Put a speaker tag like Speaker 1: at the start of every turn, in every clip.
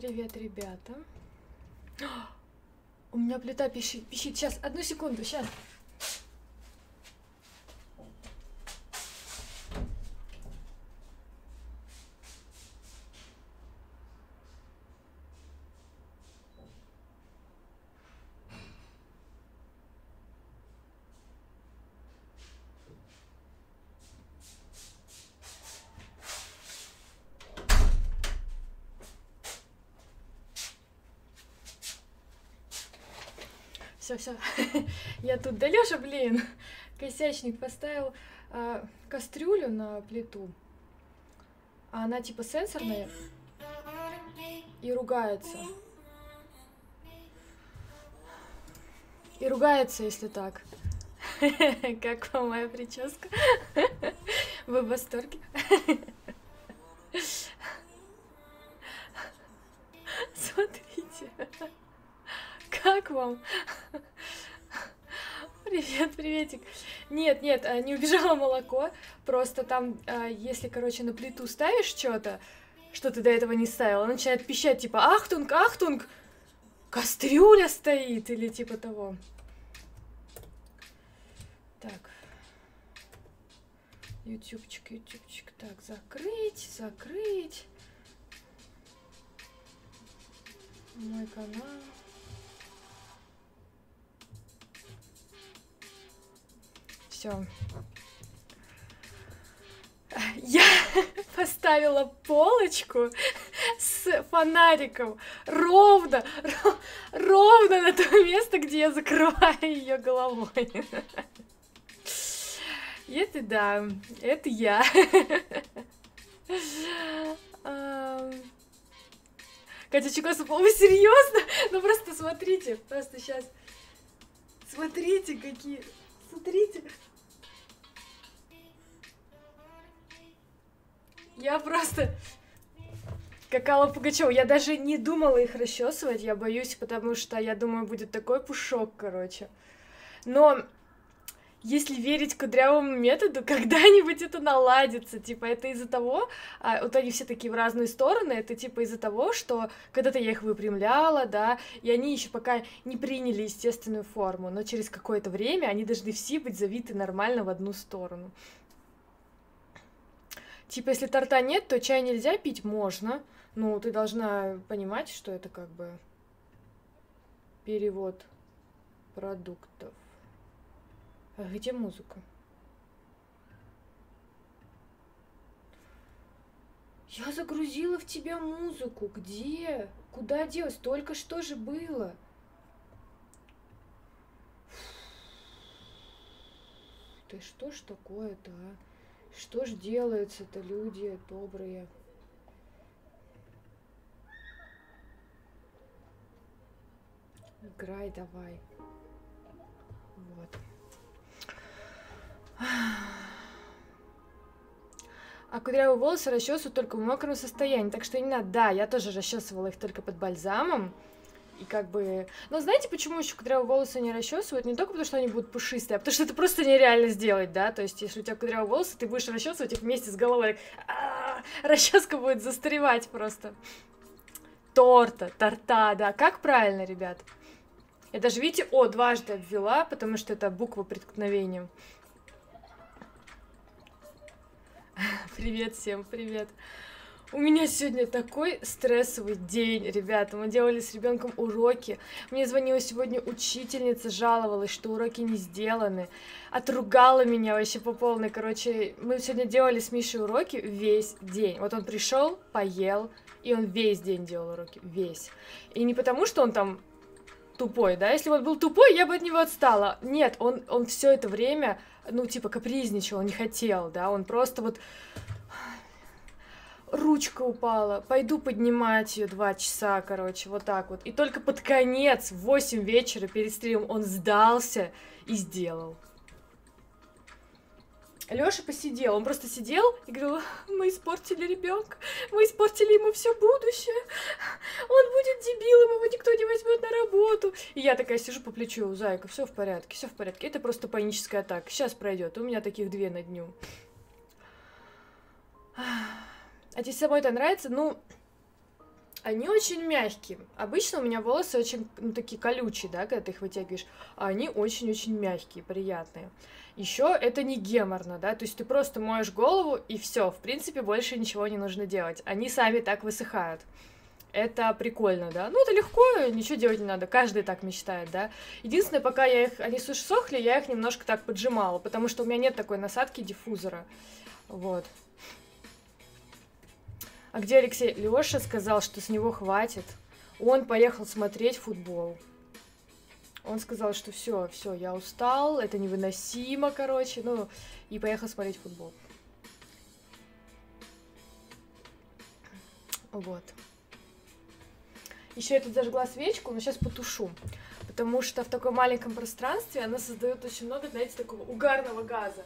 Speaker 1: Привет, ребята. У меня плита пищит, пищит. Сейчас, одну секунду, сейчас. Все. Я тут. Да Лёша, блин, косячник поставил а, кастрюлю на плиту. А она типа сенсорная и ругается. И ругается, если так. Как вам моя прическа? Вы в восторге? Вам? Привет, приветик. Нет, нет, а, не убежало молоко. Просто там, а, если, короче, на плиту ставишь что-то, что ты до этого не ставила, она начинает пищать, типа, ахтунг, ахтунг, кастрюля стоит, или типа того. Так. Ютубчик, ютубчик. Так, закрыть, закрыть. Мой канал. Все. Я поставила полочку с фонариком ровно, ровно на то место, где я закрываю ее головой. Это да, это я. Катя Чукосова, вы серьезно? Ну просто смотрите, просто сейчас. Смотрите, какие. Смотрите. Я просто... Как Алла Пугачева, я даже не думала их расчесывать, я боюсь, потому что я думаю, будет такой пушок, короче. Но если верить кудрявому методу, когда-нибудь это наладится. Типа, это из-за того, а, вот они все такие в разные стороны, это типа из-за того, что когда-то я их выпрямляла, да, и они еще пока не приняли естественную форму, но через какое-то время они должны все быть завиты нормально в одну сторону. Типа, если торта нет, то чай нельзя пить, можно. Ну, ты должна понимать, что это как бы перевод продуктов. А где музыка? Я загрузила в тебя музыку. Где? Куда делась? Только что же было? Ты что ж такое-то, а? Что ж делается-то, люди добрые? Играй давай. Вот. А кудрявые волосы расчесывают только в мокром состоянии, так что не надо. Да, я тоже расчесывала их только под бальзамом. И как бы... Но знаете, почему еще кудрявые волосы не расчесывают? Не только потому, что они будут пушистые, а потому что это просто нереально сделать, да? То есть, если у тебя кудрявые волосы, ты будешь расчесывать их вместе с головой. А, расческа будет застревать просто. Торта, торта, да. Как правильно, ребят? Я даже, видите, о, дважды обвела, потому что это буква преткновением. Привет всем, привет. У меня сегодня такой стрессовый день, ребята. Мы делали с ребенком уроки. Мне звонила сегодня учительница, жаловалась, что уроки не сделаны. Отругала меня вообще по полной. Короче, мы сегодня делали с Мишей уроки весь день. Вот он пришел, поел, и он весь день делал уроки. Весь. И не потому, что он там тупой, да? Если бы он был тупой, я бы от него отстала. Нет, он, он все это время, ну, типа, капризничал, он не хотел, да? Он просто вот ручка упала, пойду поднимать ее два часа, короче, вот так вот. И только под конец, в 8 вечера перед стримом, он сдался и сделал. Лёша посидел, он просто сидел и говорил, мы испортили ребенка, мы испортили ему все будущее, он будет дебилом, его никто не возьмет на работу. И я такая сижу по плечу, зайка, все в порядке, все в порядке, это просто паническая атака, сейчас пройдет, у меня таких две на дню. А тебе самой это нравится? Ну, они очень мягкие. Обычно у меня волосы очень, ну, такие колючие, да, когда ты их вытягиваешь, а они очень-очень мягкие, приятные. Еще это не геморно, да, то есть ты просто моешь голову и все, в принципе, больше ничего не нужно делать. Они сами так высыхают. Это прикольно, да. Ну, это легко, ничего делать не надо. Каждый так мечтает, да. Единственное, пока я их, они сухли, я их немножко так поджимала, потому что у меня нет такой насадки диффузора. Вот. А где Алексей? Леша сказал, что с него хватит. Он поехал смотреть футбол. Он сказал, что все, все, я устал, это невыносимо, короче, ну, и поехал смотреть футбол. Вот. Еще я тут зажгла свечку, но сейчас потушу. Потому что в таком маленьком пространстве она создает очень много, знаете, такого угарного газа.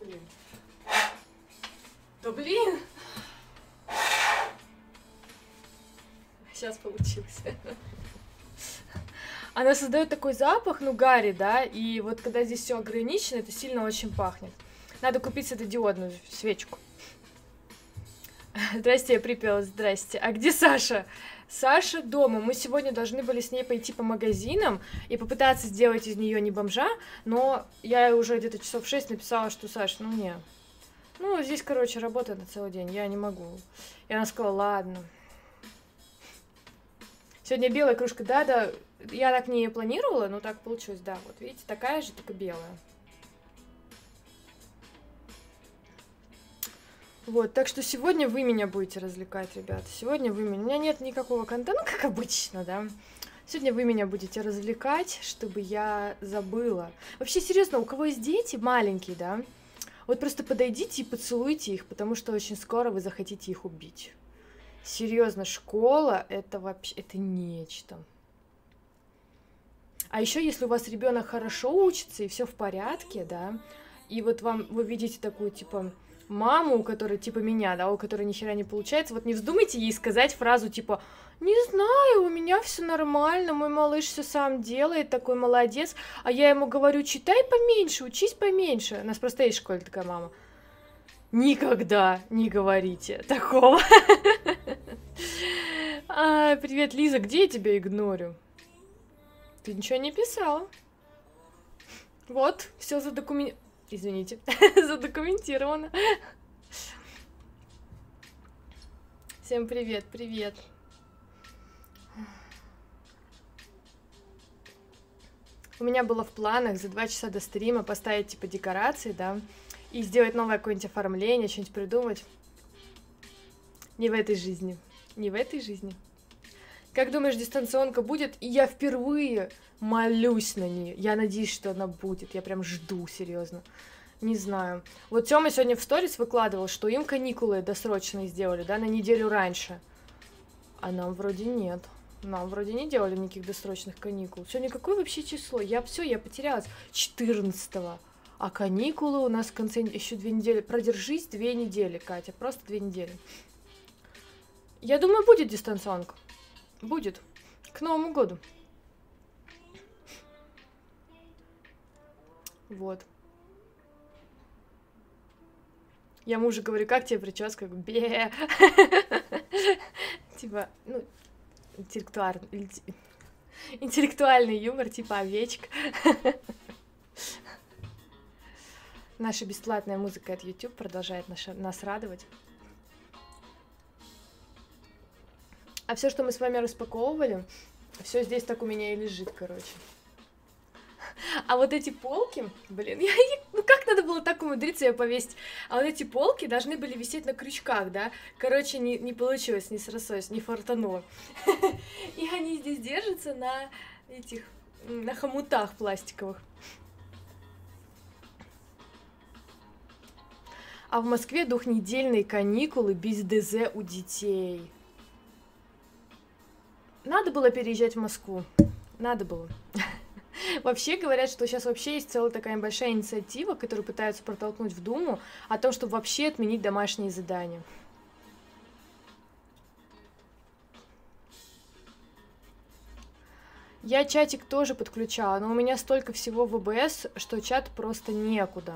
Speaker 1: Блин. Да блин! Сейчас получилось. Она создает такой запах, ну, Гарри, да, и вот когда здесь все ограничено, это сильно очень пахнет. Надо купить светодиодную свечку. Здрасте, я припелась, здрасте. А где Саша? Саша дома. Мы сегодня должны были с ней пойти по магазинам и попытаться сделать из нее не бомжа, но я уже где-то часов шесть написала, что Саша, ну не, ну, здесь, короче, работа на целый день, я не могу. И она сказала, ладно. Сегодня белая кружка, да-да, я так не планировала, но так получилось, да, вот видите, такая же, только белая. Вот, так что сегодня вы меня будете развлекать, ребята. Сегодня вы меня... У меня нет никакого контента, ну, как обычно, да. Сегодня вы меня будете развлекать, чтобы я забыла. Вообще, серьезно, у кого есть дети маленькие, да, вот просто подойдите и поцелуйте их, потому что очень скоро вы захотите их убить. Серьезно, школа это вообще это нечто. А еще, если у вас ребенок хорошо учится и все в порядке, да, и вот вам вы видите такую типа маму, у которой типа меня, да, у которой ни хера не получается, вот не вздумайте ей сказать фразу типа не знаю, у меня все нормально, мой малыш все сам делает, такой молодец. А я ему говорю, читай поменьше, учись поменьше. У нас просто есть в школе такая мама. Никогда не говорите такого. А, привет, Лиза, где я тебя игнорю? Ты ничего не писала. Вот, все задокумент... Извините, задокументировано. Всем привет, привет. У меня было в планах за два часа до стрима поставить, типа, декорации, да, и сделать новое какое-нибудь оформление, что-нибудь придумать. Не в этой жизни. Не в этой жизни. Как думаешь, дистанционка будет? И я впервые молюсь на нее. Я надеюсь, что она будет. Я прям жду, серьезно. Не знаю. Вот Тёма сегодня в сторис выкладывал, что им каникулы досрочные сделали, да, на неделю раньше. А нам вроде нет. Нам вроде не делали никаких досрочных каникул. Сегодня какое вообще число? Я все, я потерялась. 14 -го. А каникулы у нас в конце еще две недели. Продержись две недели, Катя. Просто две недели. Я думаю, будет дистанционка. Будет. К Новому году. Вот. Я мужу говорю, как тебе прическа? Бе. Типа, ну, интеллектуальный, интеллектуальный юмор, типа овечка. Наша бесплатная музыка от YouTube продолжает нас радовать. А все, что мы с вами распаковывали, все здесь так у меня и лежит, короче. А вот эти полки, блин, я, ну как надо было так умудриться ее повесить? А вот эти полки должны были висеть на крючках, да? Короче, не, не получилось, не срослось, не фартануло. И они здесь держатся на этих, на хомутах пластиковых. А в Москве двухнедельные каникулы без ДЗ у детей. Надо было переезжать в Москву. Надо было. Вообще говорят, что сейчас вообще есть целая такая большая инициатива, которую пытаются протолкнуть в Думу, о том, чтобы вообще отменить домашние задания. Я чатик тоже подключала, но у меня столько всего в ВБС, что чат просто некуда.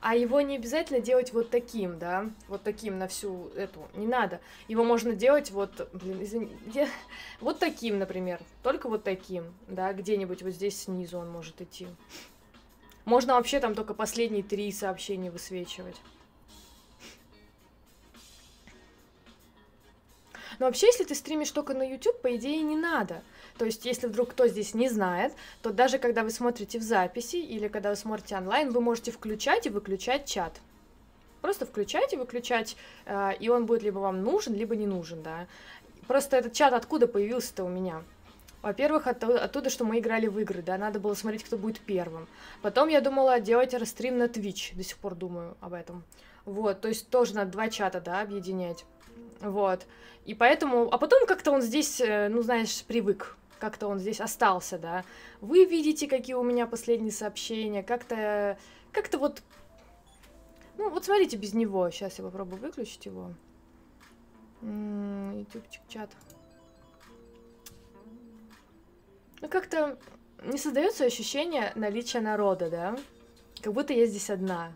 Speaker 1: А его не обязательно делать вот таким, да, вот таким на всю эту, не надо. Его можно делать вот, блин, извини, вот таким, например, только вот таким, да, где-нибудь вот здесь снизу он может идти. Можно вообще там только последние три сообщения высвечивать. Но вообще, если ты стримишь только на YouTube, по идее, не надо. То есть, если вдруг кто здесь не знает, то даже когда вы смотрите в записи или когда вы смотрите онлайн, вы можете включать и выключать чат. Просто включать и выключать, э, и он будет либо вам нужен, либо не нужен, да. Просто этот чат откуда появился-то у меня? Во-первых, от, оттуда, что мы играли в игры, да, надо было смотреть, кто будет первым. Потом я думала делать расстрим на Twitch, до сих пор думаю об этом. Вот, то есть тоже надо два чата, да, объединять. Вот. И поэтому... А потом как-то он здесь, э, ну, знаешь, привык. Как-то он здесь остался, да. Вы видите, какие у меня последние сообщения. Как-то... Как-то вот... Ну, вот смотрите без него. Сейчас я попробую выключить его. Ютубчик, чат. Ну, как-то не создается ощущение наличия народа, да? Как будто я здесь одна.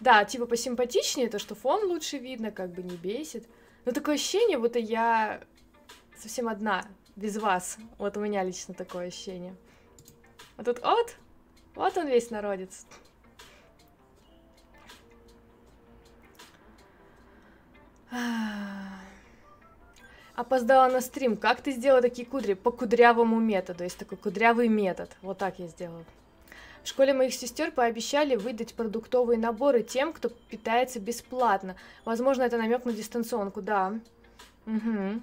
Speaker 1: Да, типа посимпатичнее, то, что фон лучше видно, как бы не бесит. Но такое ощущение, будто я совсем одна, без вас. Вот у меня лично такое ощущение. А тут вот, вот он весь народец. Опоздала на стрим. Как ты сделала такие кудри? По кудрявому методу. Есть такой кудрявый метод. Вот так я сделала. В школе моих сестер пообещали выдать продуктовые наборы тем, кто питается бесплатно. Возможно, это намек на дистанционку, да. Угу.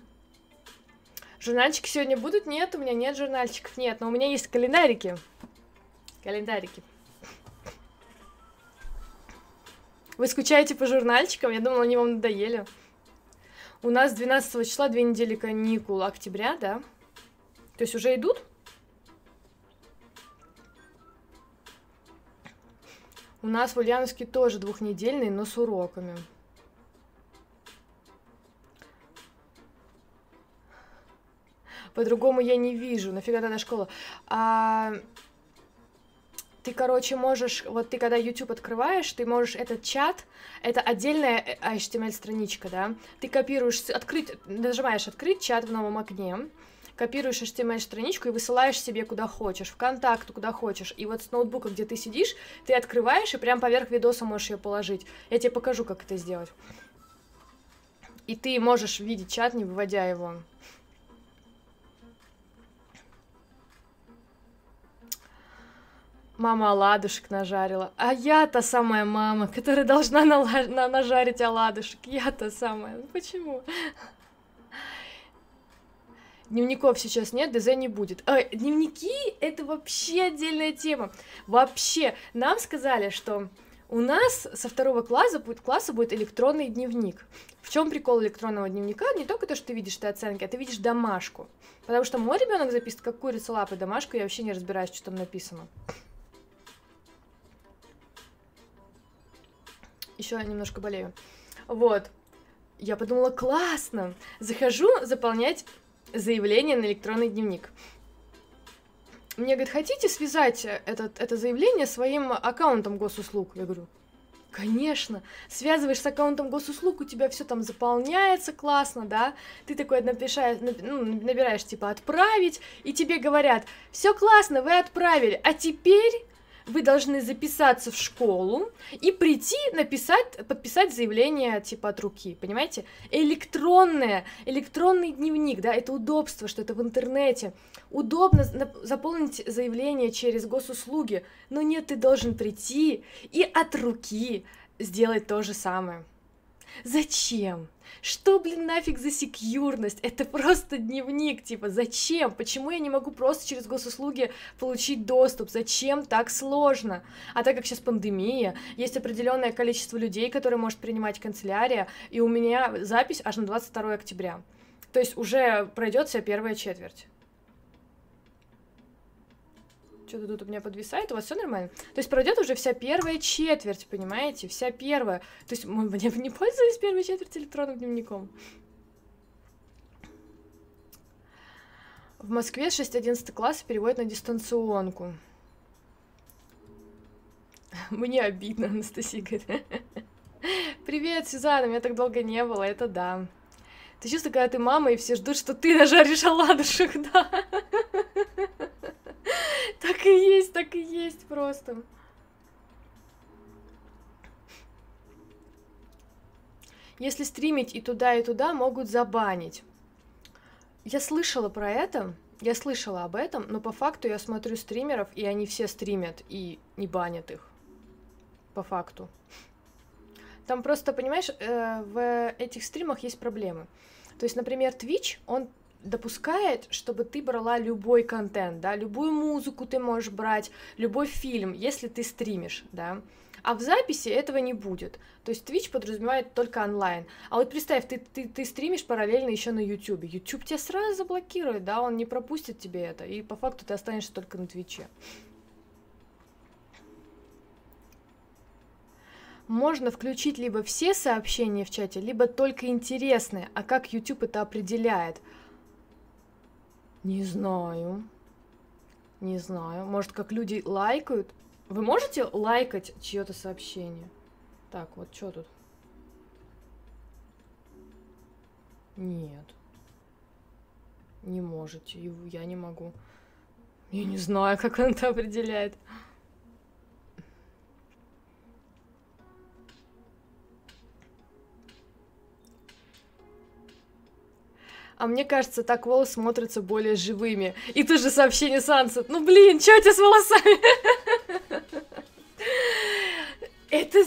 Speaker 1: Журнальчики сегодня будут? Нет, у меня нет журнальчиков, нет, но у меня есть календарики. Календарики. Вы скучаете по журнальчикам? Я думала, они вам надоели. У нас 12 числа две недели каникул октября, да? То есть уже идут? У нас в Ульяновске тоже двухнедельный, но с уроками. По-другому я не вижу. Нафига тогда школа? А, ты, короче, можешь, вот ты когда YouTube открываешь, ты можешь этот чат, это отдельная HTML-страничка, да, ты копируешь, открыть, нажимаешь открыть чат в новом окне, копируешь HTML-страничку и высылаешь себе куда хочешь, в контакт, куда хочешь. И вот с ноутбука, где ты сидишь, ты открываешь и прям поверх видоса можешь ее положить. Я тебе покажу, как это сделать. И ты можешь видеть чат, не выводя его. Мама оладушек нажарила. А я та самая мама, которая должна нала- на нажарить оладушек. Я та самая. Почему? Дневников сейчас нет, ДЗ не будет. А, дневники — это вообще отдельная тема. Вообще, нам сказали, что у нас со второго класса будет, класса будет электронный дневник. В чем прикол электронного дневника? Не только то, что ты видишь ты оценки, а ты видишь домашку. Потому что мой ребенок записывает как курица лапы домашку, я вообще не разбираюсь, что там написано. Еще немножко болею. Вот. Я подумала, классно. Захожу заполнять заявление на электронный дневник. Мне говорят, хотите связать этот, это заявление своим аккаунтом госуслуг? Я говорю, Конечно, связываешь с аккаунтом госуслуг, у тебя все там заполняется классно, да, ты такой напишаешь, ну, набираешь типа отправить, и тебе говорят, все классно, вы отправили, а теперь вы должны записаться в школу и прийти написать, подписать заявление типа от руки, понимаете? Электронное, электронный дневник, да, это удобство, что это в интернете. Удобно заполнить заявление через госуслуги, но нет, ты должен прийти и от руки сделать то же самое. Зачем? Что, блин, нафиг за секьюрность? Это просто дневник, типа, зачем? Почему я не могу просто через госуслуги получить доступ? Зачем так сложно? А так как сейчас пандемия, есть определенное количество людей, которые может принимать канцелярия, и у меня запись аж на 22 октября. То есть уже пройдет вся первая четверть. Что-то тут у меня подвисает, у вас все нормально? То есть пройдет уже вся первая четверть, понимаете? Вся первая. То есть мы не пользовались первой четверть электронным дневником. В Москве 6-11 класс переводят на дистанционку. Мне обидно, Анастасия говорит. Привет, Сюзанна, меня так долго не было, это да. Ты чувствуешь, когда ты мама, и все ждут, что ты нажаришь оладушек, да. Так и есть, так и есть просто. Если стримить и туда, и туда, могут забанить. Я слышала про это, я слышала об этом, но по факту я смотрю стримеров, и они все стримят и не банят их. По факту. Там просто, понимаешь, э, в этих стримах есть проблемы. То есть, например, Twitch, он допускает, чтобы ты брала любой контент, да, любую музыку ты можешь брать, любой фильм, если ты стримишь, да. А в записи этого не будет. То есть Twitch подразумевает только онлайн. А вот представь, ты, ты, ты стримишь параллельно еще на YouTube. YouTube тебя сразу заблокирует, да, он не пропустит тебе это. И по факту ты останешься только на Твиче. можно включить либо все сообщения в чате, либо только интересные. А как YouTube это определяет? Не знаю. Не знаю. Может, как люди лайкают? Вы можете лайкать чье-то сообщение? Так, вот что тут? Нет. Не можете. Я не могу. Я не знаю, как он это определяет. А мне кажется, так волосы смотрятся более живыми. И тут же сообщение Сансет. Ну блин, что у тебя с волосами? Это.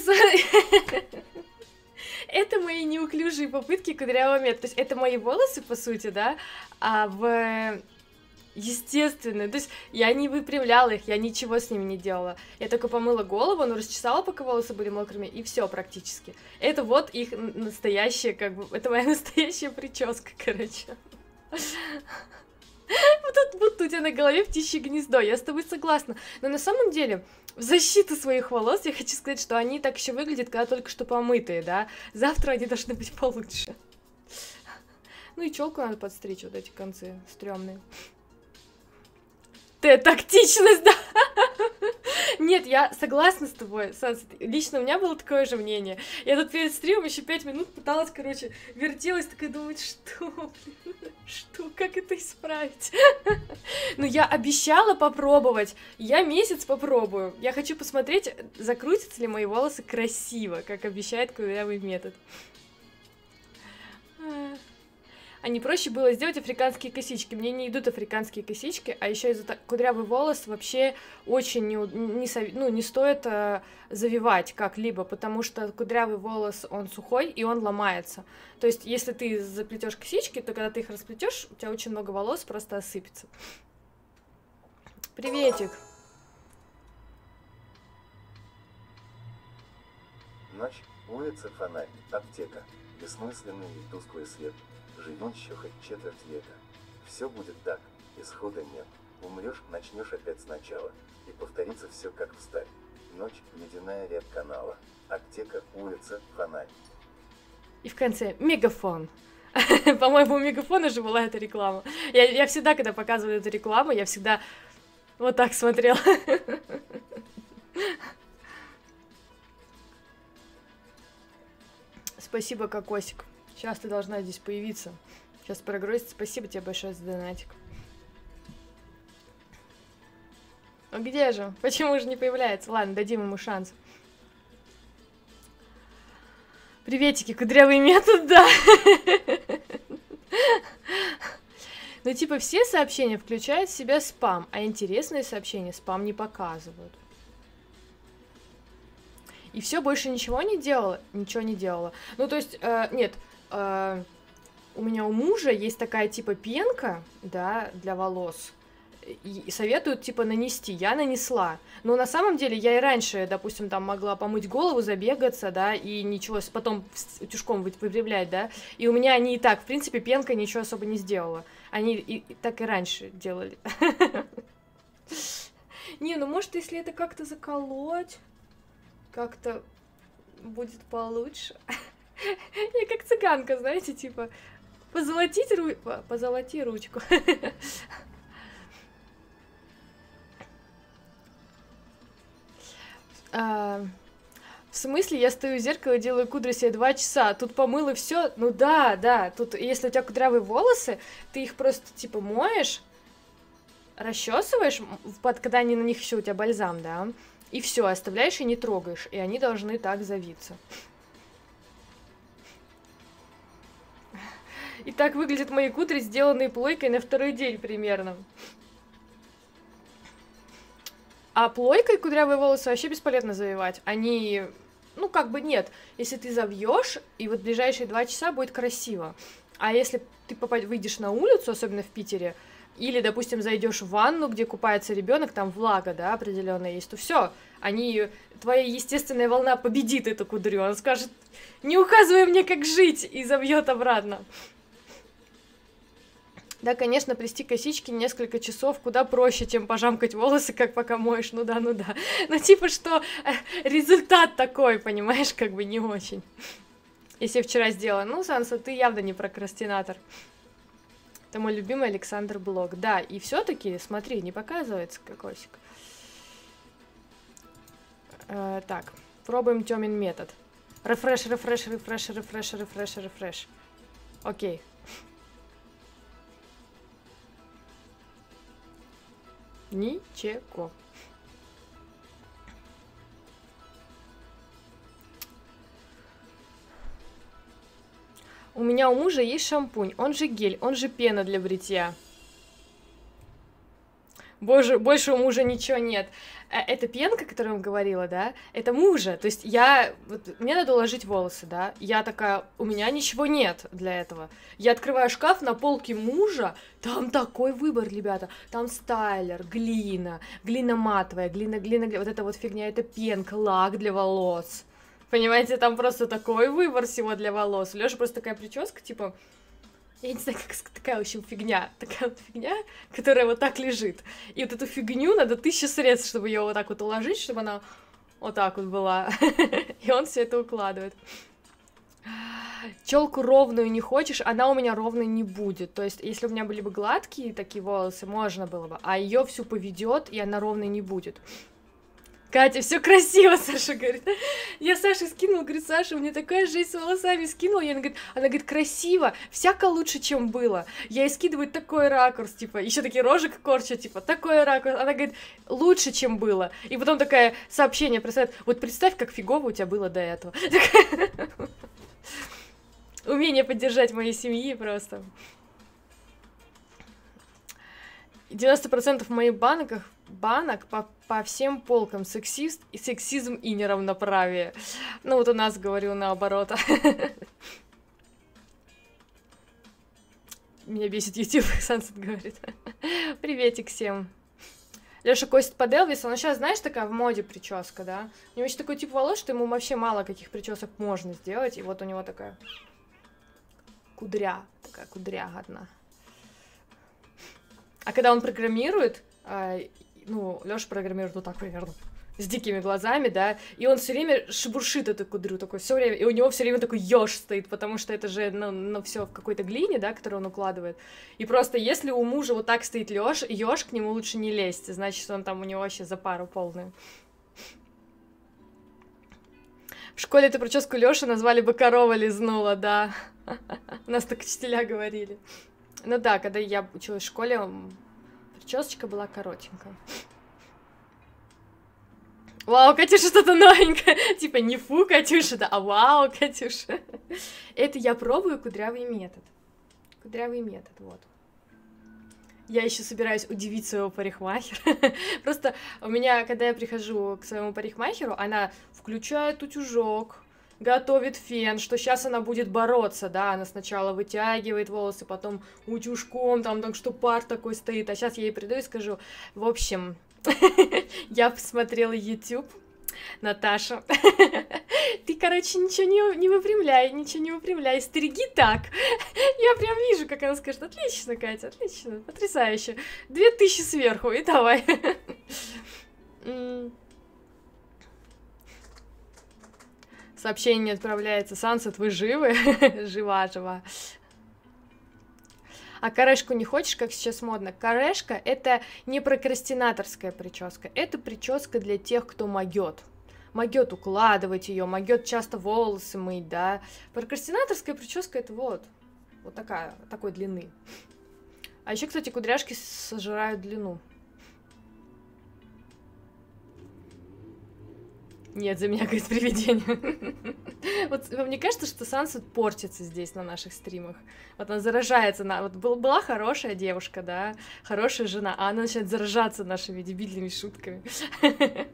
Speaker 1: Это мои неуклюжие попытки кудрявого мета. То есть это мои волосы, по сути, да, а в естественные. То есть я не выпрямляла их, я ничего с ними не делала. Я только помыла голову, ну, расчесала, пока волосы были мокрыми, и все практически. Это вот их настоящая, как бы, это моя настоящая прическа, короче. Вот тут будто у тебя на голове птичье гнездо, я с тобой согласна. Но на самом деле, в защиту своих волос я хочу сказать, что они так еще выглядят, когда только что помытые, да? Завтра они должны быть получше. Ну и челку надо подстричь, вот эти концы стрёмные. Ты тактичность, да? Нет, я согласна с тобой, Санс. Лично у меня было такое же мнение. Я тут перед стримом еще пять минут пыталась, короче, вертелась, такая думать, что, что, как это исправить? Но я обещала попробовать. Я месяц попробую. Я хочу посмотреть, закрутятся ли мои волосы красиво, как обещает кудрявый метод. А не проще было сделать африканские косички. Мне не идут африканские косички, а еще из-за кудрявый волос вообще очень не, не, ну, не стоит э, завивать как-либо, потому что кудрявый волос, он сухой, и он ломается. То есть, если ты заплетешь косички, то когда ты их расплетешь, у тебя очень много волос просто осыпется. Приветик.
Speaker 2: Ночь, улица, фонарь, аптека, бессмысленный и тусклый свет, Живем еще хоть четверть века. Все будет так, исхода нет. Умрешь, начнешь опять сначала. И повторится все как в старь. Ночь, ледяная ряд канала. Аптека, улица, фонарь.
Speaker 1: И в конце мегафон. По-моему, у мегафона же была эта реклама. Я, я всегда, когда показываю эту рекламу, я всегда вот так смотрела. Спасибо, Кокосик. Сейчас ты должна здесь появиться. Сейчас прогрузится. Спасибо тебе большое за донатик. А где же? Почему же не появляется? Ладно, дадим ему шанс. Приветики, кудрявый метод, да. Ну, типа, все сообщения включают в себя спам, а интересные сообщения спам не показывают. И все, больше ничего не делала? Ничего не делала. Ну, то есть, э, нет, э, у меня у мужа есть такая типа пенка, да, для волос. И советуют, типа, нанести. Я нанесла. Но на самом деле я и раньше, допустим, там могла помыть голову, забегаться, да, и ничего, потом утюжком выпрямлять, да. И у меня они и так, в принципе, пенка ничего особо не сделала. Они и, и так и раньше делали. Не, ну может, если это как-то заколоть, как-то будет получше. Я как цыганка, знаете, типа, позолотить ру... позолоти ручку. А, в смысле, я стою в зеркало, делаю кудри себе два часа, тут помыл и все. Ну да, да, тут если у тебя кудрявые волосы, ты их просто типа моешь, расчесываешь, под, когда они на них еще у тебя бальзам, да, и все, оставляешь и не трогаешь, и они должны так завиться. И так выглядят мои кудри, сделанные плойкой на второй день примерно. А плойкой кудрявые волосы вообще бесполезно завивать. Они, ну, как бы нет. Если ты завьешь, и вот ближайшие два часа будет красиво. А если ты попад... выйдешь на улицу, особенно в Питере, или, допустим, зайдешь в ванну, где купается ребенок, там влага, да, определенная есть, то все, они, твоя естественная волна победит эту кудрю, он скажет, не указывай мне, как жить, и забьет обратно. Да, конечно, плести косички несколько часов куда проще, чем пожамкать волосы, как пока моешь, ну да, ну да. Но типа что, э, результат такой, понимаешь, как бы не очень. Если вчера сделала, ну, Санса, ты явно не прокрастинатор. Это мой любимый Александр Блок. Да, и все-таки, смотри, не показывается кокосик. Э, так, пробуем Тёмин метод. Рефреш, рефреш, рефреш, рефреш, рефреш, рефреш. Окей. Ничего. У меня у мужа есть шампунь, он же гель, он же пена для бритья. Боже, больше у мужа ничего нет. Э, это пенка, о которой я говорила, да, это мужа. То есть я, вот, мне надо уложить волосы, да, я такая, у меня ничего нет для этого. Я открываю шкаф на полке мужа, там такой выбор, ребята. Там стайлер, глина, глина матовая, глина, глина, глина, вот эта вот фигня, это пенка, лак для волос. Понимаете, там просто такой выбор всего для волос. Лёша просто такая прическа, типа, я не знаю, как такая, в общем, фигня. Такая вот фигня, которая вот так лежит. И вот эту фигню надо тысяча средств, чтобы ее вот так вот уложить, чтобы она вот так вот была. И он все это укладывает. Челку ровную не хочешь, она у меня ровной не будет. То есть, если у меня были бы гладкие такие волосы, можно было бы. А ее всю поведет, и она ровной не будет. Катя, все красиво, Саша говорит. Я Саше скинула, говорит, Саша, мне такая жесть с волосами скинула. И она говорит, она говорит, красиво, всяко лучше, чем было. Я ей скидываю такой ракурс, типа, еще такие рожек корчат, типа, такой ракурс. Она говорит, лучше, чем было. И потом такое сообщение представляет, вот представь, как фигово у тебя было до этого. Умение поддержать моей семьи просто. 90% моих банках банок по, по всем полкам сексист, и сексизм и неравноправие. Ну вот у нас говорю наоборот. Меня бесит YouTube, Сансет говорит. Приветик всем. Леша косит под Элвиса, но сейчас, знаешь, такая в моде прическа, да? У него еще такой тип волос, что ему вообще мало каких причесок можно сделать, и вот у него такая кудря, такая кудря одна. А когда он программирует, а, ну, Лёша программирует вот так примерно, с дикими глазами, да, и он все время шебуршит эту кудрю такой все время, и у него все время такой еж стоит, потому что это же, ну, ну все в какой-то глине, да, которую он укладывает. И просто если у мужа вот так стоит Лёш, еж к нему лучше не лезть, значит, он там у него вообще за пару полную. В школе эту прическу Лёши назвали бы корова лизнула, да. У нас так учителя говорили. Ну да, когда я училась в школе, Причесочка была коротенькая. Вау, Катюша, что-то новенькое. Типа не фу, Катюша, да, а вау, Катюша. Это я пробую кудрявый метод. Кудрявый метод, вот. Я еще собираюсь удивить своего парикмахера. Просто у меня, когда я прихожу к своему парикмахеру, она включает утюжок, готовит фен, что сейчас она будет бороться, да, она сначала вытягивает волосы, потом утюжком, там, так что пар такой стоит, а сейчас я ей приду и скажу, в общем, я посмотрела YouTube, Наташа, ты, короче, ничего не, не выпрямляй, ничего не выпрямляй, стриги так. Я прям вижу, как она скажет, отлично, Катя, отлично, потрясающе. Две тысячи сверху, и давай. Сообщение не отправляется. Сансет, вы живы? жива, жива. А корешку не хочешь, как сейчас модно? Корешка — это не прокрастинаторская прическа, это прическа для тех, кто могет. могет укладывать ее, могет часто волосы мыть, да. Прокрастинаторская прическа это вот, вот такая, такой длины. А еще, кстати, кудряшки сожирают длину. Нет, за меня говорит привидение. Вот вам не кажется, что Сансет портится здесь на наших стримах? Вот она заражается на... Вот была хорошая девушка, да, хорошая жена, а она начинает заражаться нашими дебильными шутками.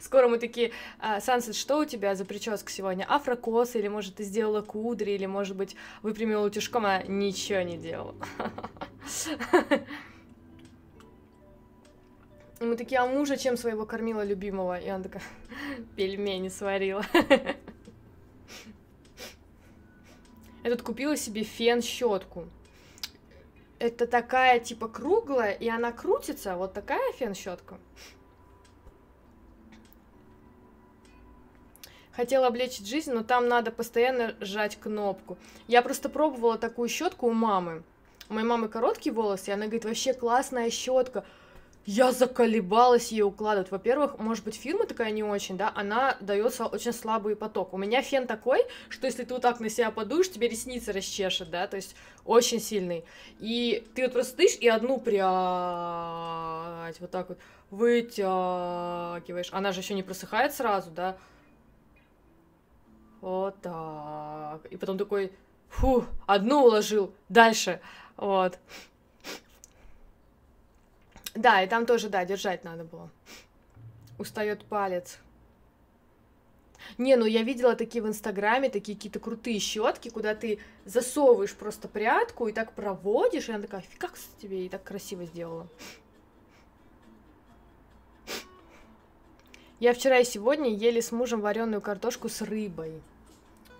Speaker 1: Скоро мы такие, а, Сансет, что у тебя за прическа сегодня? Афрокос, или, может, ты сделала кудри, или, может быть, выпрямила утюжком, а ничего не делала. И мы такие, а мужа чем своего кормила любимого? И он такая, пельмени сварила. Я тут купила себе фен-щетку. Это такая, типа, круглая, и она крутится. Вот такая фен-щетка. Хотела облегчить жизнь, но там надо постоянно сжать кнопку. Я просто пробовала такую щетку у мамы. У моей мамы короткие волосы, и она говорит, вообще классная щетка я заколебалась ее укладывать. Во-первых, может быть, фирма такая не очень, да, она дается очень слабый поток. У меня фен такой, что если ты вот так на себя подуешь, тебе ресницы расчешет, да, то есть очень сильный. И ты вот просто стоишь и одну прядь вот так вот вытягиваешь. Она же еще не просыхает сразу, да. Вот так. И потом такой, фу, одну уложил, дальше. Вот. Да, и там тоже, да, держать надо было. Устает палец. Не, ну я видела такие в Инстаграме, такие какие-то крутые щетки, куда ты засовываешь просто прядку и так проводишь, и она такая, как тебе и так красиво сделала. Я вчера и сегодня ели с мужем вареную картошку с рыбой.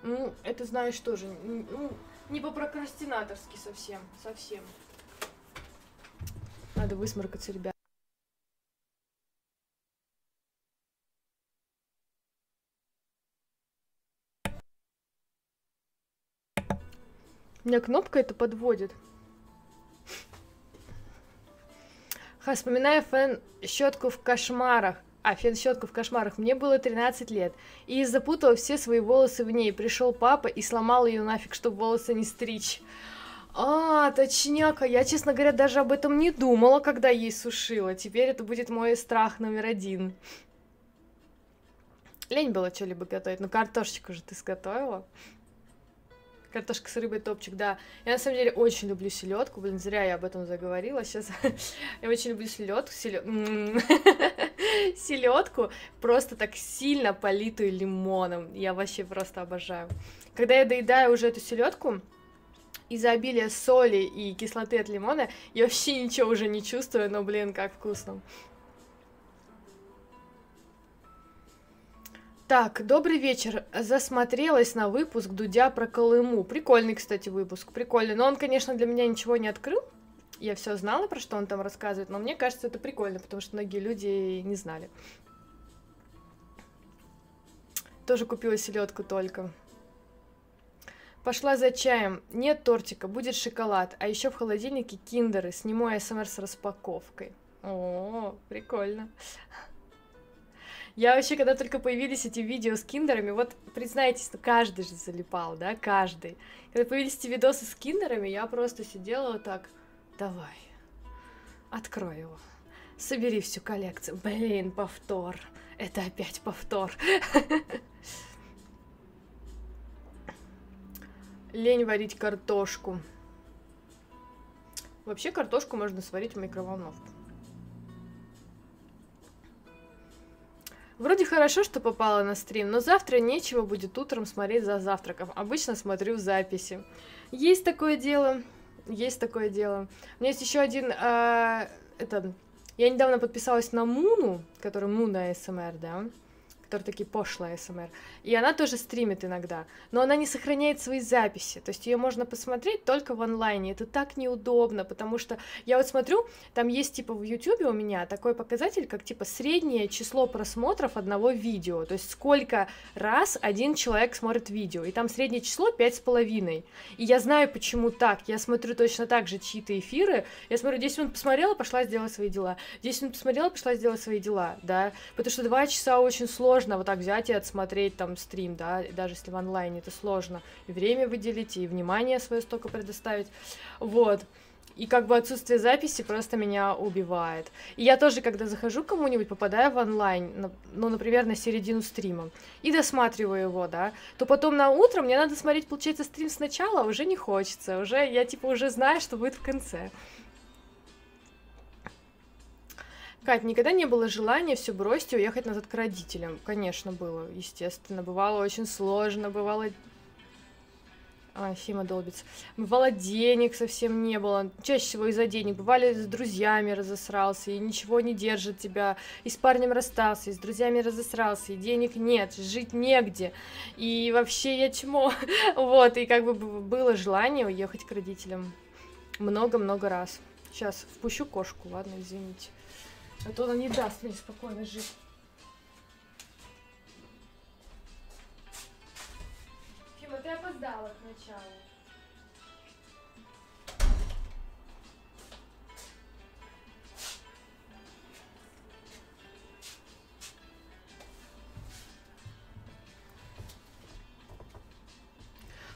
Speaker 1: Ну, это знаешь тоже, ну, не по-прокрастинаторски совсем, совсем. Надо высморкаться, ребят. Меня кнопка это подводит. Ха, вспоминаю фэн щетку в кошмарах. А, фен щетку в кошмарах. Мне было 13 лет. И запутала все свои волосы в ней. Пришел папа и сломал ее нафиг, чтобы волосы не стричь. А, точняка, я, честно говоря, даже об этом не думала, когда ей сушила. Теперь это будет мой страх номер один. Лень было что-либо готовить. Ну, картошечку же ты сготовила. Картошка с рыбой топчик, да. Я на самом деле очень люблю селедку. Блин, зря я об этом заговорила. Сейчас я очень люблю селедку. Селедку просто так сильно политую лимоном. Я вообще просто обожаю. Когда я доедаю уже эту селедку, из-за обилия соли и кислоты от лимона я вообще ничего уже не чувствую, но, блин, как вкусно. Так, добрый вечер. Засмотрелась на выпуск Дудя про Колыму. Прикольный, кстати, выпуск, прикольный. Но он, конечно, для меня ничего не открыл. Я все знала, про что он там рассказывает, но мне кажется, это прикольно, потому что многие люди не знали. Тоже купила селедку только. Пошла за чаем. Нет тортика, будет шоколад. А еще в холодильнике киндеры. Сниму АСМР с распаковкой. О, прикольно. Я вообще, когда только появились эти видео с киндерами, вот признайтесь, ну каждый же залипал, да, каждый. Когда появились эти видосы с киндерами, я просто сидела вот так, давай, открой его, собери всю коллекцию. Блин, повтор, это опять повтор. Лень варить картошку. Вообще картошку можно сварить в микроволновке. Вроде хорошо, что попала на стрим, но завтра нечего будет утром смотреть за завтраком. Обычно смотрю в записи. Есть такое дело, есть такое дело. У меня есть еще один, э, это, я недавно подписалась на Муну, который Муна СМР, да, которые такие пошлые СМР. И она тоже стримит иногда, но она не сохраняет свои записи, то есть ее можно посмотреть только в онлайне. Это так неудобно, потому что я вот смотрю, там есть типа в Ютубе у меня такой показатель, как типа среднее число просмотров одного видео, то есть сколько раз один человек смотрит видео, и там среднее число пять с половиной. И я знаю, почему так. Я смотрю точно так же чьи-то эфиры. Я смотрю, 10 минут посмотрела, пошла сделать свои дела. 10 минут посмотрела, пошла сделать свои дела, да. Потому что два часа очень сложно сложно вот так взять и отсмотреть там стрим, да, даже если в онлайне, это сложно. И время выделить, и внимание свое столько предоставить. Вот. И как бы отсутствие записи просто меня убивает. И я тоже, когда захожу кому-нибудь, попадаю в онлайн, ну, например, на середину стрима, и досматриваю его, да, то потом на утро мне надо смотреть, получается, стрим сначала, а уже не хочется, уже, я типа уже знаю, что будет в конце. Кать, никогда не было желания все бросить и уехать назад к родителям? Конечно, было, естественно. Бывало очень сложно, бывало а, Фима долбится. Бывало, денег совсем не было. Чаще всего из-за денег. Бывали, с друзьями разосрался, и ничего не держит тебя. И с парнем расстался, и с друзьями разосрался, и денег нет, жить негде. И вообще я чмо. вот, и как бы было желание уехать к родителям. Много-много раз. Сейчас впущу кошку, ладно, извините. А то она не даст мне спокойно жить. ты опоздала к началу.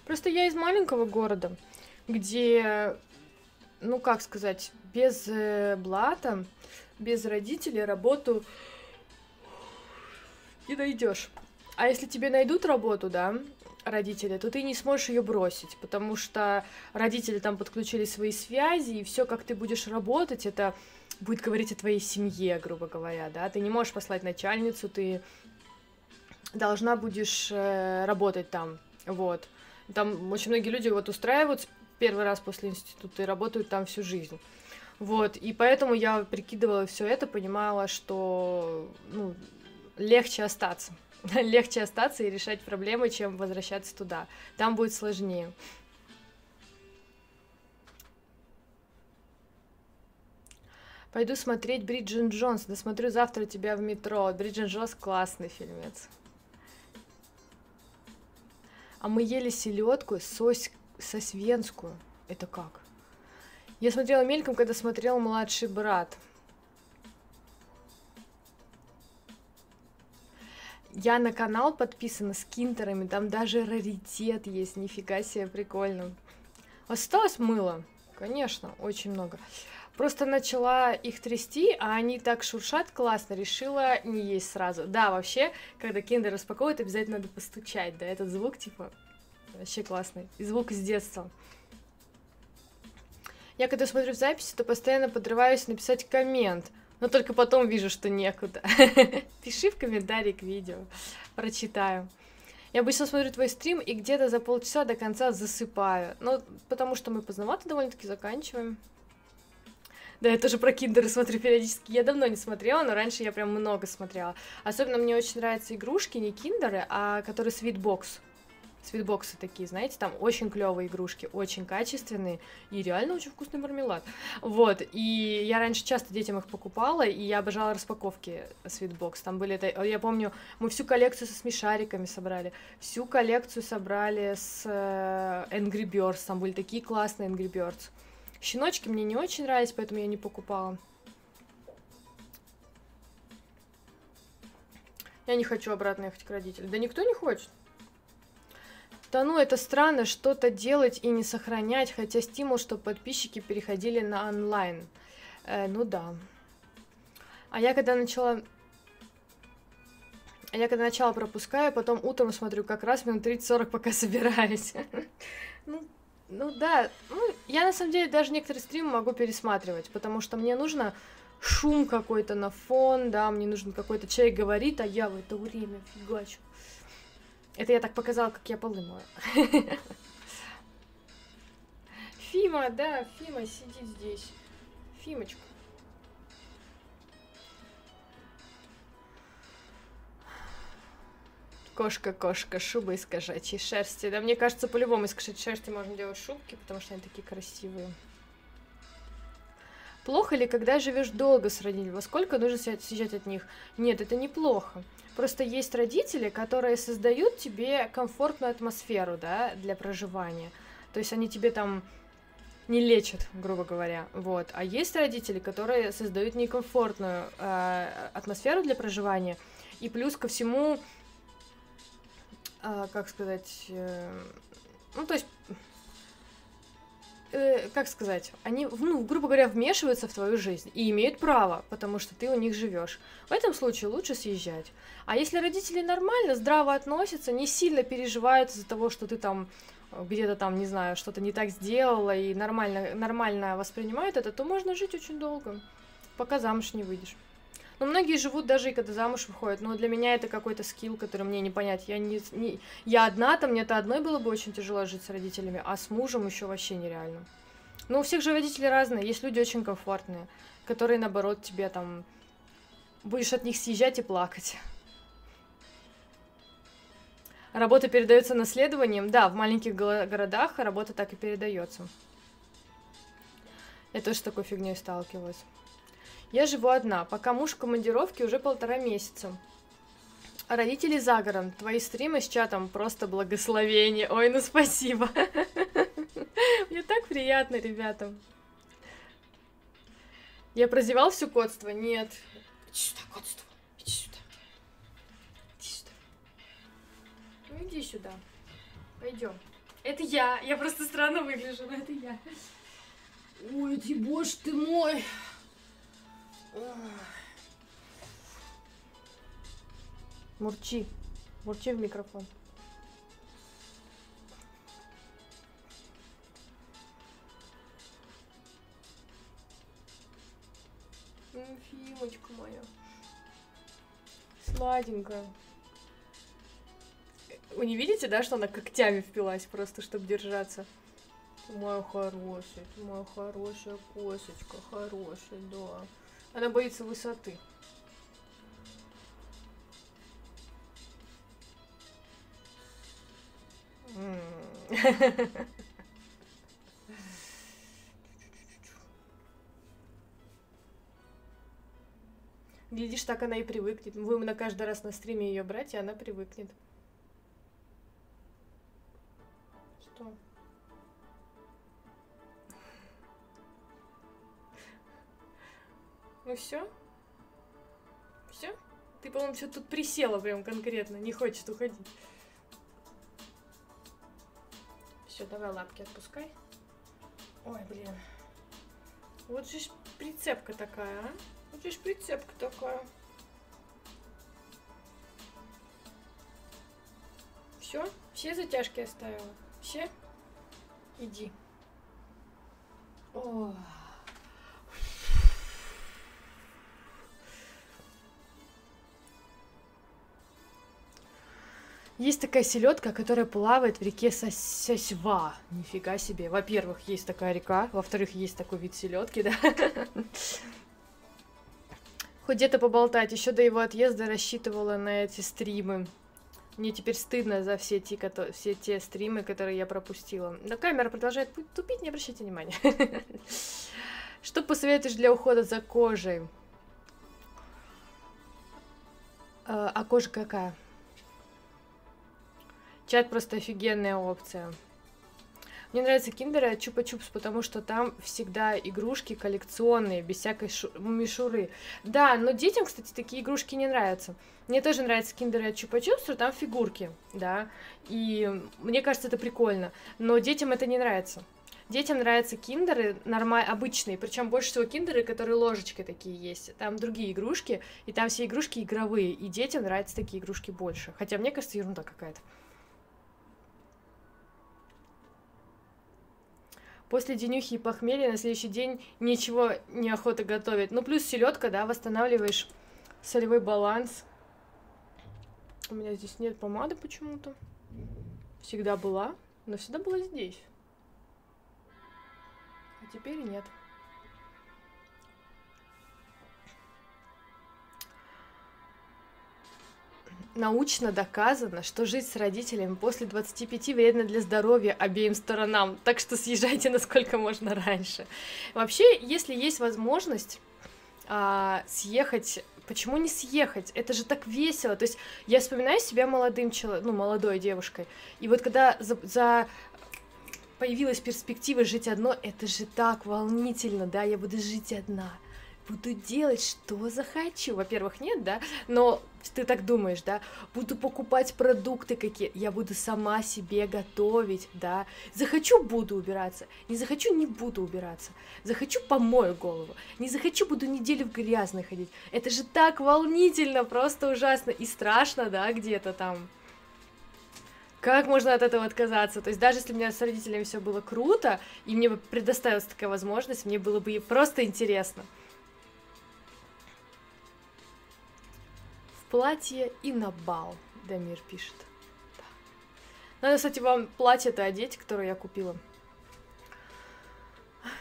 Speaker 1: Просто я из маленького города, где, ну как сказать, без э, блата, без родителей работу не найдешь. А если тебе найдут работу, да, родители, то ты не сможешь ее бросить, потому что родители там подключили свои связи, и все, как ты будешь работать, это будет говорить о твоей семье, грубо говоря, да, ты не можешь послать начальницу, ты должна будешь э, работать там, вот. Там очень многие люди вот устраиваются первый раз после института и работают там всю жизнь. Вот, и поэтому я прикидывала все это, понимала, что ну, легче остаться. легче остаться и решать проблемы, чем возвращаться туда. Там будет сложнее. Пойду смотреть Бриджин Джонс. Досмотрю завтра тебя в метро. Бриджин Джонс классный фильмец. А мы ели селедку сось, сосвенскую. Это как? Я смотрела мельком, когда смотрел младший брат. Я на канал подписана с кинтерами, там даже раритет есть, нифига себе, прикольно. Осталось мыло, конечно, очень много. Просто начала их трясти, а они так шуршат классно, решила не есть сразу. Да, вообще, когда киндер распаковывают, обязательно надо постучать, да, этот звук, типа, вообще классный. И звук с детства. Я когда смотрю записи, то постоянно подрываюсь написать коммент – но только потом вижу, что некуда. Пиши в комментарии к видео, прочитаю. Я обычно смотрю твой стрим и где-то за полчаса до конца засыпаю. Ну, потому что мы поздновато довольно-таки заканчиваем. Да, я тоже про киндеры смотрю периодически. Я давно не смотрела, но раньше я прям много смотрела. Особенно мне очень нравятся игрушки, не киндеры, а которые свитбокс свитбоксы такие, знаете, там очень клевые игрушки, очень качественные и реально очень вкусный мармелад. Вот, и я раньше часто детям их покупала, и я обожала распаковки свитбокс. Там были, это, я помню, мы всю коллекцию со смешариками собрали, всю коллекцию собрали с э, Angry Birds, там были такие классные Angry Birds. Щеночки мне не очень нравились, поэтому я не покупала. Я не хочу обратно ехать к родителям. Да никто не хочет. Да ну, это странно что-то делать и не сохранять, хотя стимул, чтобы подписчики переходили на онлайн. Э, ну да. А я когда начала... А я когда начала пропускаю, потом утром смотрю как раз минут 30-40, пока собираюсь. ну, ну да, ну, я на самом деле даже некоторые стримы могу пересматривать, потому что мне нужно шум какой-то на фон, да, мне нужен какой-то человек говорит, а я в это время фигачу. Это я так показала, как я полы мою. Фима, да, Фима сидит здесь. Фимочка. Кошка, кошка, шуба из кошачьей шерсти. Да, мне кажется, по-любому из кошачьей шерсти можно делать шубки, потому что они такие красивые. Плохо ли, когда живешь долго с родителями? Во сколько нужно съезжать от них? Нет, это неплохо. Просто есть родители, которые создают тебе комфортную атмосферу, да, для проживания. То есть они тебе там не лечат, грубо говоря, вот. А есть родители, которые создают некомфортную э, атмосферу для проживания, И плюс ко всему, а, как сказать, э, ну, то есть, э, как сказать, они, ну, грубо говоря, вмешиваются в твою жизнь и имеют право, потому что ты у них живешь. В этом случае лучше съезжать. А если родители нормально, здраво относятся, не сильно переживают из-за того, что ты там где-то там, не знаю, что-то не так сделала и нормально, нормально воспринимают это, то можно жить очень долго, пока замуж не выйдешь. Но многие живут даже и когда замуж выходят. Но для меня это какой-то скилл, который мне не понять. Я не, не я одна, там мне-то одной было бы очень тяжело жить с родителями, а с мужем еще вообще нереально. Но у всех же родители разные. Есть люди очень комфортные, которые наоборот тебе там будешь от них съезжать и плакать. Работа передается наследованием. Да, в маленьких городах работа так и передается. Я тоже с такой фигней сталкивалась. Я живу одна, пока муж в командировке уже полтора месяца. А родители за гором. Твои стримы с чатом просто благословение. Ой, ну спасибо. Мне так приятно, ребята. Я прозевал все кодство? Нет. Иди сюда, кодство. Иди сюда. Иди сюда. Ну иди сюда. Пойдем. Это я. Я просто странно выгляжу, но это я. Ой, боже ты мой. Мурчи. Мурчи в микрофон. Фимочка моя. Сладенькая. Вы не видите, да, что она когтями впилась просто, чтобы держаться? Моя хорошая, моя хорошая косочка, хорошая, да. Она боится высоты. Глядишь, так она и привыкнет. Будем на каждый раз на стриме ее брать, и она привыкнет. Ну все? Все? Ты, по-моему, что тут присела прям конкретно, не хочет уходить. Все, давай лапки отпускай. Ой, блин. Вот же прицепка такая, а? Вот же прицепка такая. Все? Все затяжки оставила? Все? Иди. О. Есть такая селедка, которая плавает в реке Сосьва. Нифига себе. Во-первых, есть такая река, во-вторых, есть такой вид селедки, да. Хоть где-то поболтать. Еще до его отъезда рассчитывала на эти стримы. Мне теперь стыдно за все те, все те стримы, которые я пропустила. Но камера продолжает тупить, не обращайте внимания. Что посоветуешь для ухода за кожей? А, а кожа какая? Чат просто офигенная опция. Мне нравится киндеры от Чупа-Чупс, потому что там всегда игрушки коллекционные, без всякой шу- мишуры. Да, но детям, кстати, такие игрушки не нравятся. Мне тоже нравятся киндеры от Чупа-Чупс, но там фигурки, да, и мне кажется, это прикольно. Но детям это не нравится. Детям нравятся киндеры нормаль... обычные, причем больше всего киндеры, которые ложечки такие есть. Там другие игрушки, и там все игрушки игровые, и детям нравятся такие игрушки больше. Хотя мне кажется, ерунда какая-то. После денюхи и похмелья на следующий день ничего не охота готовить. Ну, плюс селедка, да, восстанавливаешь солевой баланс. У меня здесь нет помады почему-то. Всегда была, но всегда была здесь. А теперь нет. Научно доказано, что жить с родителями после 25 вредно для здоровья обеим сторонам, так что съезжайте насколько можно раньше. Вообще, если есть возможность а, съехать почему не съехать? Это же так весело. То есть я вспоминаю себя молодым человеком, ну, молодой девушкой. И вот когда за, за появилась перспектива жить одно, это же так волнительно, да, я буду жить одна буду делать, что захочу. Во-первых, нет, да, но ты так думаешь, да, буду покупать продукты какие, я буду сама себе готовить, да, захочу, буду убираться, не захочу, не буду убираться, захочу, помою голову, не захочу, буду неделю в грязной ходить, это же так волнительно, просто ужасно и страшно, да, где-то там, как можно от этого отказаться? То есть даже если у меня с родителями все было круто, и мне бы предоставилась такая возможность, мне было бы просто интересно. Платье и на бал, Дамир пишет. Да. Надо, кстати, вам платье-то одеть, которое я купила.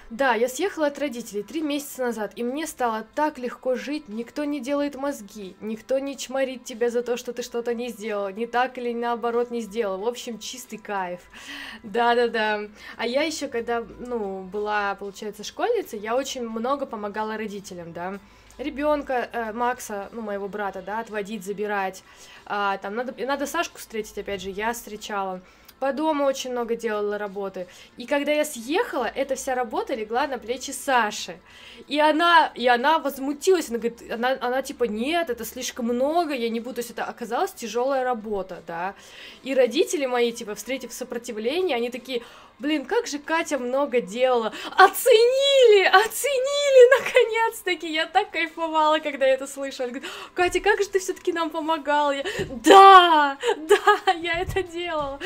Speaker 1: Да, я съехала от родителей три месяца назад, и мне стало так легко жить, никто не делает мозги, никто не чморит тебя за то, что ты что-то не сделал, не так или наоборот не сделал, в общем, чистый кайф. Да-да-да. А я еще, когда, ну, была, получается, школьницей, я очень много помогала родителям, да, ребенка э, Макса, ну моего брата, да, отводить, забирать, а, там надо, надо Сашку встретить, опять же, я встречала, по дому очень много делала работы. И когда я съехала, эта вся работа легла на плечи Саши. И она, и она возмутилась, она говорит, она, она типа, нет, это слишком много, я не буду, то есть это оказалась тяжелая работа, да. И родители мои, типа, встретив сопротивление, они такие, блин, как же Катя много делала, оценили, оценили, наконец-таки, я так кайфовала, когда я это слышала, говорит, Катя, как же ты все-таки нам помогала, я, да, да, я это делала,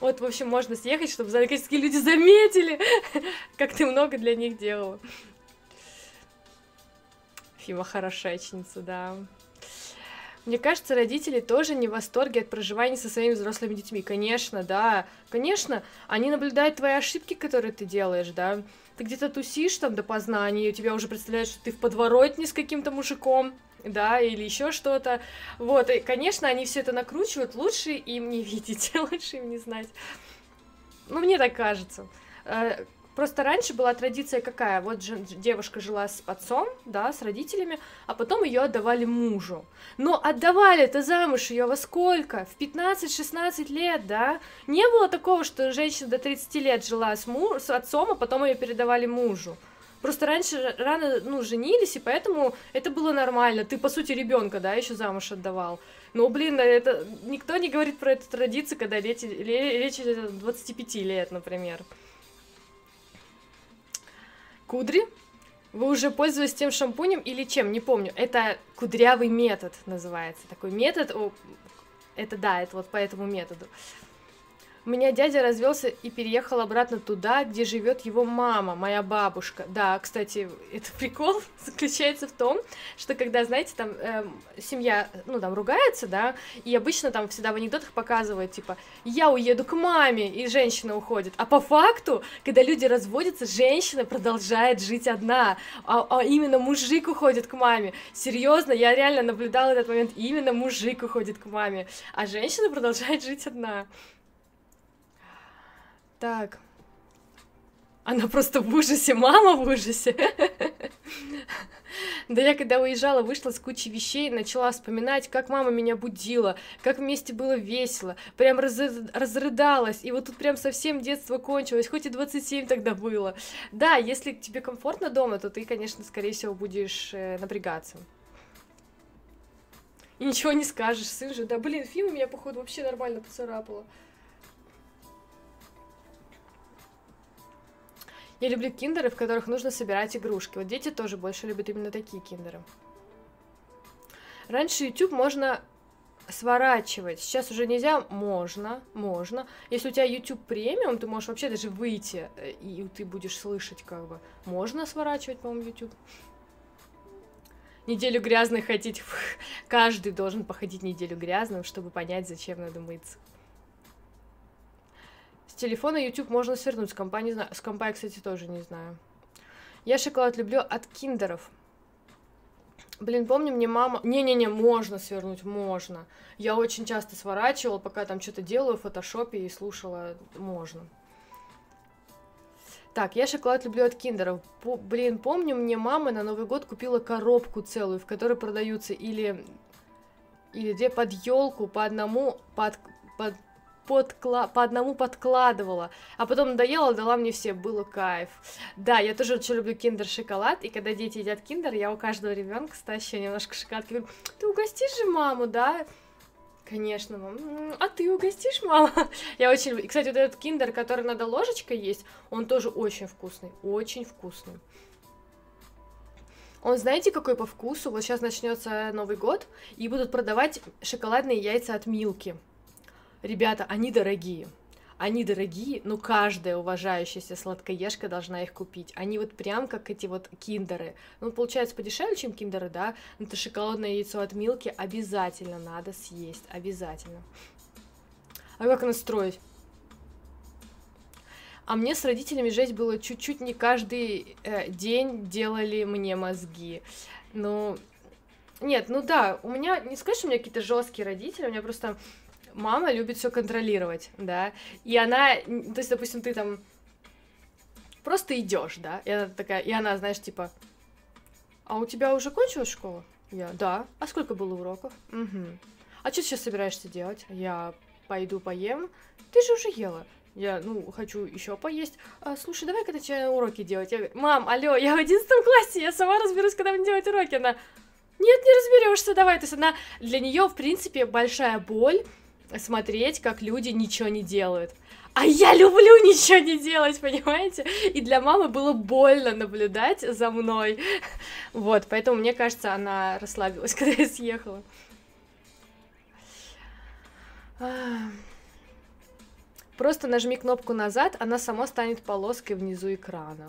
Speaker 1: вот, в общем, можно съехать, чтобы наконец-таки люди заметили, как ты много для них делала. Фима хорошечница, да. Мне кажется, родители тоже не в восторге от проживания со своими взрослыми детьми. Конечно, да, конечно, они наблюдают твои ошибки, которые ты делаешь, да. Ты где-то тусишь там до познания, у тебя уже представляешь, что ты в подворотне с каким-то мужиком, да, или еще что-то. Вот, и, конечно, они все это накручивают, лучше им не видеть, лучше им не знать. Ну, мне так кажется. Просто раньше была традиция какая? Вот девушка жила с отцом, да, с родителями, а потом ее отдавали мужу. Но отдавали это замуж ее во сколько? В 15-16 лет, да? Не было такого, что женщина до 30 лет жила с, му- с отцом, а потом ее передавали мужу. Просто раньше рано, ну, женились, и поэтому это было нормально. Ты, по сути, ребенка, да, еще замуж отдавал. Ну, блин, это никто не говорит про эту традицию, когда речь, речь идет 25 лет, например. Кудри? Вы уже пользовались тем шампунем или чем? Не помню. Это кудрявый метод называется. Такой метод. Это да, это вот по этому методу. У меня дядя развелся и переехал обратно туда, где живет его мама, моя бабушка. Да, кстати, это прикол заключается в том, что когда, знаете, там э, семья, ну, там ругается, да, и обычно там всегда в анекдотах показывают, типа, я уеду к маме, и женщина уходит. А по факту, когда люди разводятся, женщина продолжает жить одна, а, а именно мужик уходит к маме. Серьезно, я реально наблюдала этот момент, именно мужик уходит к маме, а женщина продолжает жить одна. Так. Она просто в ужасе, мама в ужасе. Да я когда уезжала, вышла с кучей вещей, начала вспоминать, как мама меня будила, как вместе было весело, прям раз... разрыдалась, и вот тут прям совсем детство кончилось, хоть и 27 тогда было. Да, если тебе комфортно дома, то ты, конечно, скорее всего, будешь э, напрягаться. И ничего не скажешь, сын же, да, блин, фильм меня, походу, вообще нормально поцарапало. Я люблю киндеры, в которых нужно собирать игрушки. Вот дети тоже больше любят именно такие киндеры. Раньше YouTube можно сворачивать. Сейчас уже нельзя. Можно, можно. Если у тебя YouTube премиум, ты можешь вообще даже выйти, э, и ты будешь слышать как бы. Можно сворачивать, по-моему, YouTube. Неделю грязной ходить. Каждый должен походить неделю грязным, чтобы понять, зачем надо мыться. Телефона YouTube можно свернуть, с компа, не знаю. С компа я, кстати, тоже не знаю. Я шоколад люблю от киндеров. Блин, помню, мне мама... Не-не-не, можно свернуть, можно. Я очень часто сворачивала, пока там что-то делаю в фотошопе и слушала. Можно. Так, я шоколад люблю от киндеров. По, блин, помню, мне мама на Новый год купила коробку целую, в которой продаются или или где под елку по одному, под, под подкла... по одному подкладывала, а потом надоела, дала мне все, было кайф. Да, я тоже очень люблю киндер-шоколад, и когда дети едят киндер, я у каждого ребенка стащу немножко шоколадки, говорю, ты угостишь же маму, да? Конечно, мам. А ты угостишь, мама? Я очень люблю. Кстати, вот этот киндер, который надо ложечкой есть, он тоже очень вкусный. Очень вкусный. Он, знаете, какой по вкусу? Вот сейчас начнется Новый год, и будут продавать шоколадные яйца от Милки. Ребята, они дорогие. Они дорогие, но каждая уважающаяся сладкоежка должна их купить. Они вот прям как эти вот киндеры. Ну, получается, подешевле, чем киндеры, да? Но это шоколадное яйцо от Милки обязательно надо съесть. Обязательно. А как настроить? А мне с родителями жесть было чуть-чуть не каждый э, день делали мне мозги. Ну, нет, ну да, у меня, не что у меня какие-то жесткие родители, у меня просто мама любит все контролировать, да, и она, то есть, допустим, ты там просто идешь, да, и она такая, и она, знаешь, типа, а у тебя уже кончилась школа? Я, да. А сколько было уроков? Угу. А что ты сейчас собираешься делать? Я пойду поем. Ты же уже ела. Я, ну, хочу еще поесть. А, слушай, давай когда тебе уроки делать. Я говорю, мам, алло, я в одиннадцатом классе, я сама разберусь, когда мне делать уроки. Она, нет, не разберешься, давай. То есть она, для нее, в принципе, большая боль смотреть, как люди ничего не делают. А я люблю ничего не делать, понимаете? И для мамы было больно наблюдать за мной. Вот, поэтому, мне кажется, она расслабилась, когда я съехала. Просто нажми кнопку назад, она сама станет полоской внизу экрана.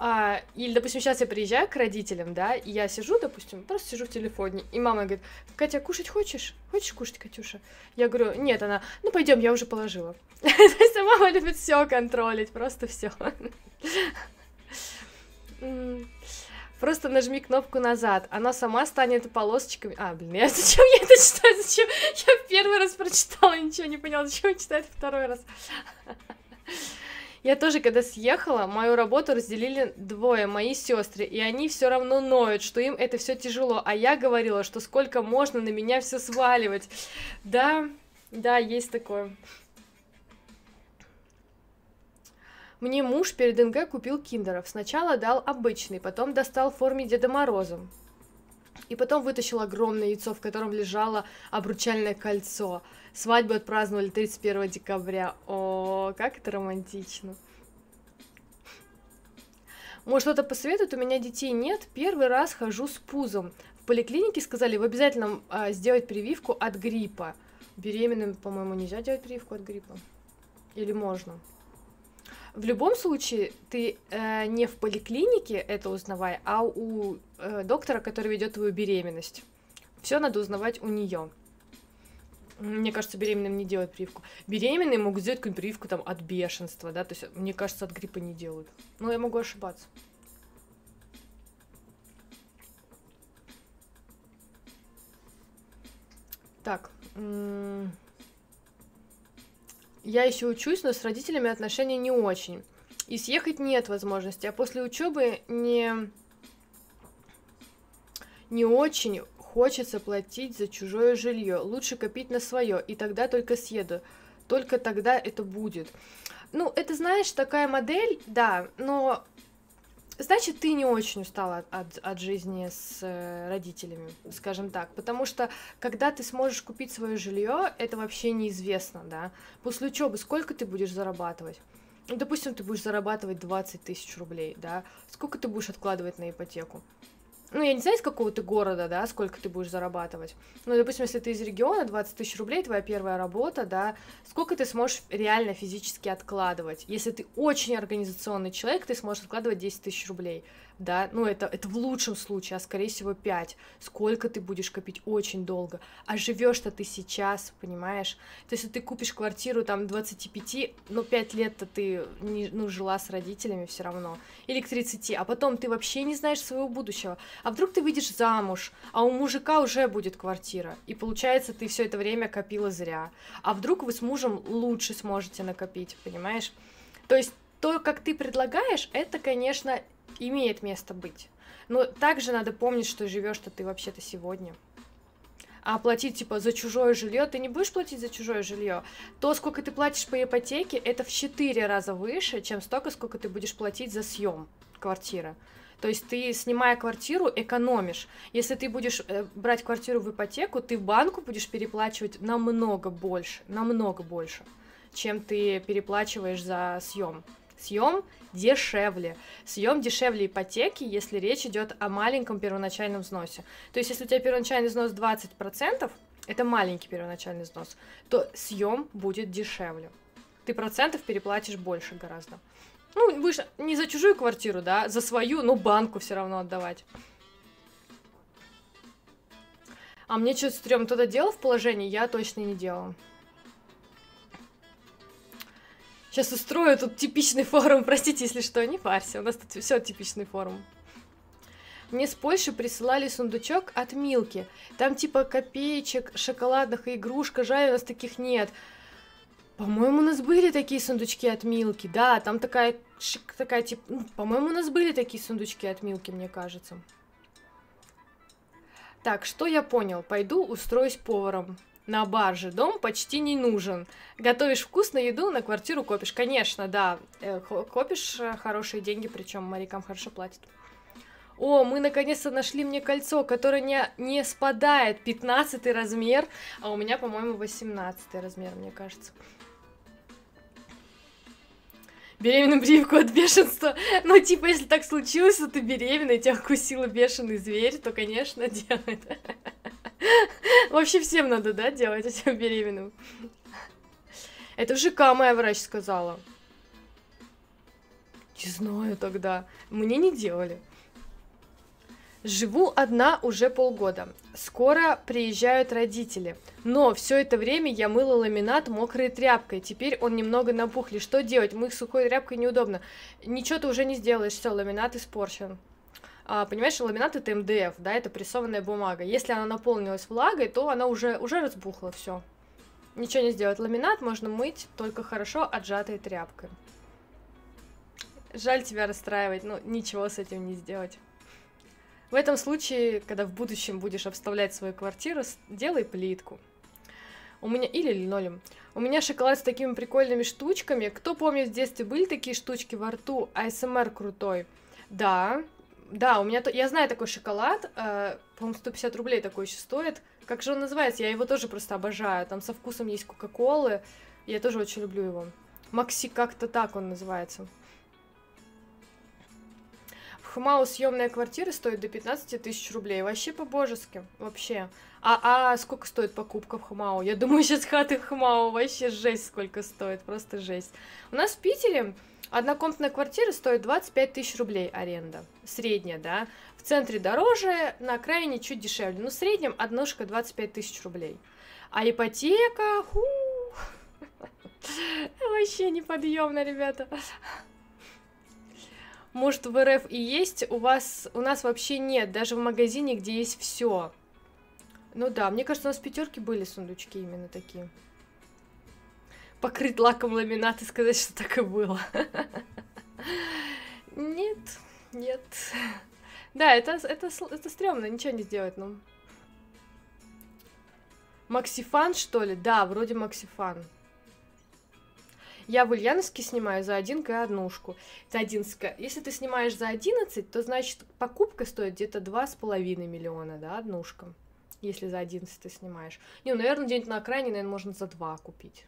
Speaker 1: А, или, допустим, сейчас я приезжаю к родителям, да, и я сижу, допустим, просто сижу в телефоне, и мама говорит, Катя, кушать хочешь? Хочешь кушать, Катюша? Я говорю, нет, она, ну пойдем, я уже положила. То есть мама любит все контролить, просто все. Просто нажми кнопку назад, она сама станет полосочками. А, блин, я зачем я это читаю? Зачем? Я первый раз прочитала, ничего не поняла, зачем читать второй раз. Я тоже, когда съехала, мою работу разделили двое, мои сестры, и они все равно ноют, что им это все тяжело. А я говорила, что сколько можно на меня все сваливать. Да, да, есть такое. Мне муж перед НГ купил киндеров. Сначала дал обычный, потом достал в форме Деда Мороза. И потом вытащил огромное яйцо, в котором лежало обручальное кольцо. Свадьбу отпраздновали 31 декабря. О, как это романтично. Может, что-то посоветует? У меня детей нет. Первый раз хожу с пузом. В поликлинике сказали, в обязательно а, сделать прививку от гриппа. Беременным, по-моему, нельзя делать прививку от гриппа. Или можно? В любом случае, ты э, не в поликлинике это узнавай, а у э, доктора, который ведет твою беременность. Все надо узнавать у нее. Мне кажется, беременным не делают прививку. Беременные могут сделать какую-нибудь прививку там от бешенства, да, то есть, мне кажется, от гриппа не делают. Но я могу ошибаться. Так. Я еще учусь, но с родителями отношения не очень. И съехать нет возможности. А после учебы не, не очень хочется платить за чужое жилье. Лучше копить на свое, и тогда только съеду. Только тогда это будет. Ну, это, знаешь, такая модель, да, но значит, ты не очень устала от, от, жизни с э, родителями, скажем так. Потому что, когда ты сможешь купить свое жилье, это вообще неизвестно, да. После учебы сколько ты будешь зарабатывать? Ну, допустим, ты будешь зарабатывать 20 тысяч рублей, да. Сколько ты будешь откладывать на ипотеку? Ну, я не знаю, из какого ты города, да, сколько ты будешь зарабатывать. Ну, допустим, если ты из региона, 20 тысяч рублей, твоя первая работа, да, сколько ты сможешь реально физически откладывать. Если ты очень организационный человек, ты сможешь откладывать 10 тысяч рублей да, ну это, это в лучшем случае, а скорее всего 5. Сколько ты будешь копить? Очень долго. А живешь-то ты сейчас, понимаешь? То есть, ты купишь квартиру там 25, ну 5 лет-то ты не, ну, жила с родителями все равно, или к 30, а потом ты вообще не знаешь своего будущего. А вдруг ты выйдешь замуж, а у мужика уже будет квартира, и получается, ты все это время копила зря. А вдруг вы с мужем лучше сможете накопить, понимаешь? То есть то, как ты предлагаешь, это, конечно, имеет место быть. Но также надо помнить, что живешь-то ты вообще-то сегодня. а платить типа за чужое жилье, ты не будешь платить за чужое жилье. То, сколько ты платишь по ипотеке, это в 4 раза выше, чем столько, сколько ты будешь платить за съем квартиры. То есть ты, снимая квартиру, экономишь. Если ты будешь э, брать квартиру в ипотеку, ты банку будешь переплачивать намного больше, намного больше, чем ты переплачиваешь за съем. Съем дешевле. Съем дешевле ипотеки, если речь идет о маленьком первоначальном взносе. То есть, если у тебя первоначальный взнос 20%, это маленький первоначальный взнос, то съем будет дешевле. Ты процентов переплатишь больше гораздо. Ну, же не за чужую квартиру, да, за свою, ну, банку все равно отдавать. А мне что-то стрём, кто-то делал в положении, я точно не делала. Сейчас устрою тут типичный форум, простите, если что, не парься, у нас тут все типичный форум. Мне с Польши присылали сундучок от Милки. Там типа копеечек, шоколадных и игрушка. Жаль, у нас таких нет. По-моему, у нас были такие сундучки от Милки. Да, там такая, такая типа... По-моему, у нас были такие сундучки от Милки, мне кажется. Так, что я понял? Пойду устроюсь поваром. На барже дом почти не нужен. Готовишь вкусную еду, на квартиру копишь. Конечно, да. Э, копишь э, хорошие деньги, причем морякам хорошо платят. О, мы наконец-то нашли мне кольцо, которое не, не спадает. 15 размер, а у меня, по-моему, 18 размер, мне кажется беременную прививку от бешенства. Ну, типа, если так случилось, что ты беременна, и тебя укусила бешеный зверь, то, конечно, делает. Вообще всем надо, да, делать этим беременным. Это в ЖК моя врач сказала. Не знаю тогда. Мне не делали. Живу одна уже полгода. Скоро приезжают родители. Но все это время я мыла ламинат мокрой тряпкой. Теперь он немного напухли. Что делать? Мыть сухой тряпкой неудобно. Ничего ты уже не сделаешь. Все, ламинат испорчен. А, понимаешь, ламинат это МДФ, да, это прессованная бумага. Если она наполнилась влагой, то она уже, уже разбухла, все. Ничего не сделать. Ламинат можно мыть только хорошо отжатой тряпкой. Жаль тебя расстраивать, но ничего с этим не сделать. В этом случае, когда в будущем будешь обставлять свою квартиру, делай плитку. У меня или линолеум. У меня шоколад с такими прикольными штучками. Кто помнит, в детстве были такие штучки во рту? АСМР крутой. Да, да, у меня... То... Я знаю такой шоколад. Э, по-моему, 150 рублей такой еще стоит. Как же он называется? Я его тоже просто обожаю. Там со вкусом есть Кока-Колы. Я тоже очень люблю его. Макси как-то так он называется. Хмау съемная квартира стоит до 15 тысяч рублей. Вообще по-божески. Вообще. А, а сколько стоит покупка в Хмау? Я думаю, сейчас хаты в Хмау вообще жесть сколько стоит. Просто жесть. У нас в Питере однокомнатная квартира стоит 25 тысяч рублей аренда. Средняя, да. В центре дороже, на окраине чуть дешевле. Но в среднем однушка 25 тысяч рублей. А ипотека... Ху... Вообще неподъемно, ребята. Может, в РФ и есть, у вас, у нас вообще нет, даже в магазине, где есть все. Ну да, мне кажется, у нас в пятерке были сундучки именно такие. Покрыть лаком ламинат и сказать, что так и было. Нет, нет. Да, это, это, это стрёмно, ничего не сделать, ну. Максифан, что ли? Да, вроде Максифан. Я в Ульяновске снимаю за 1 и однушку. За 11. Если ты снимаешь за 11, то значит покупка стоит где-то 2,5 миллиона, да, однушка. Если за 11 ты снимаешь. Не, ну, наверное, где-нибудь на окраине, наверное, можно за 2 купить.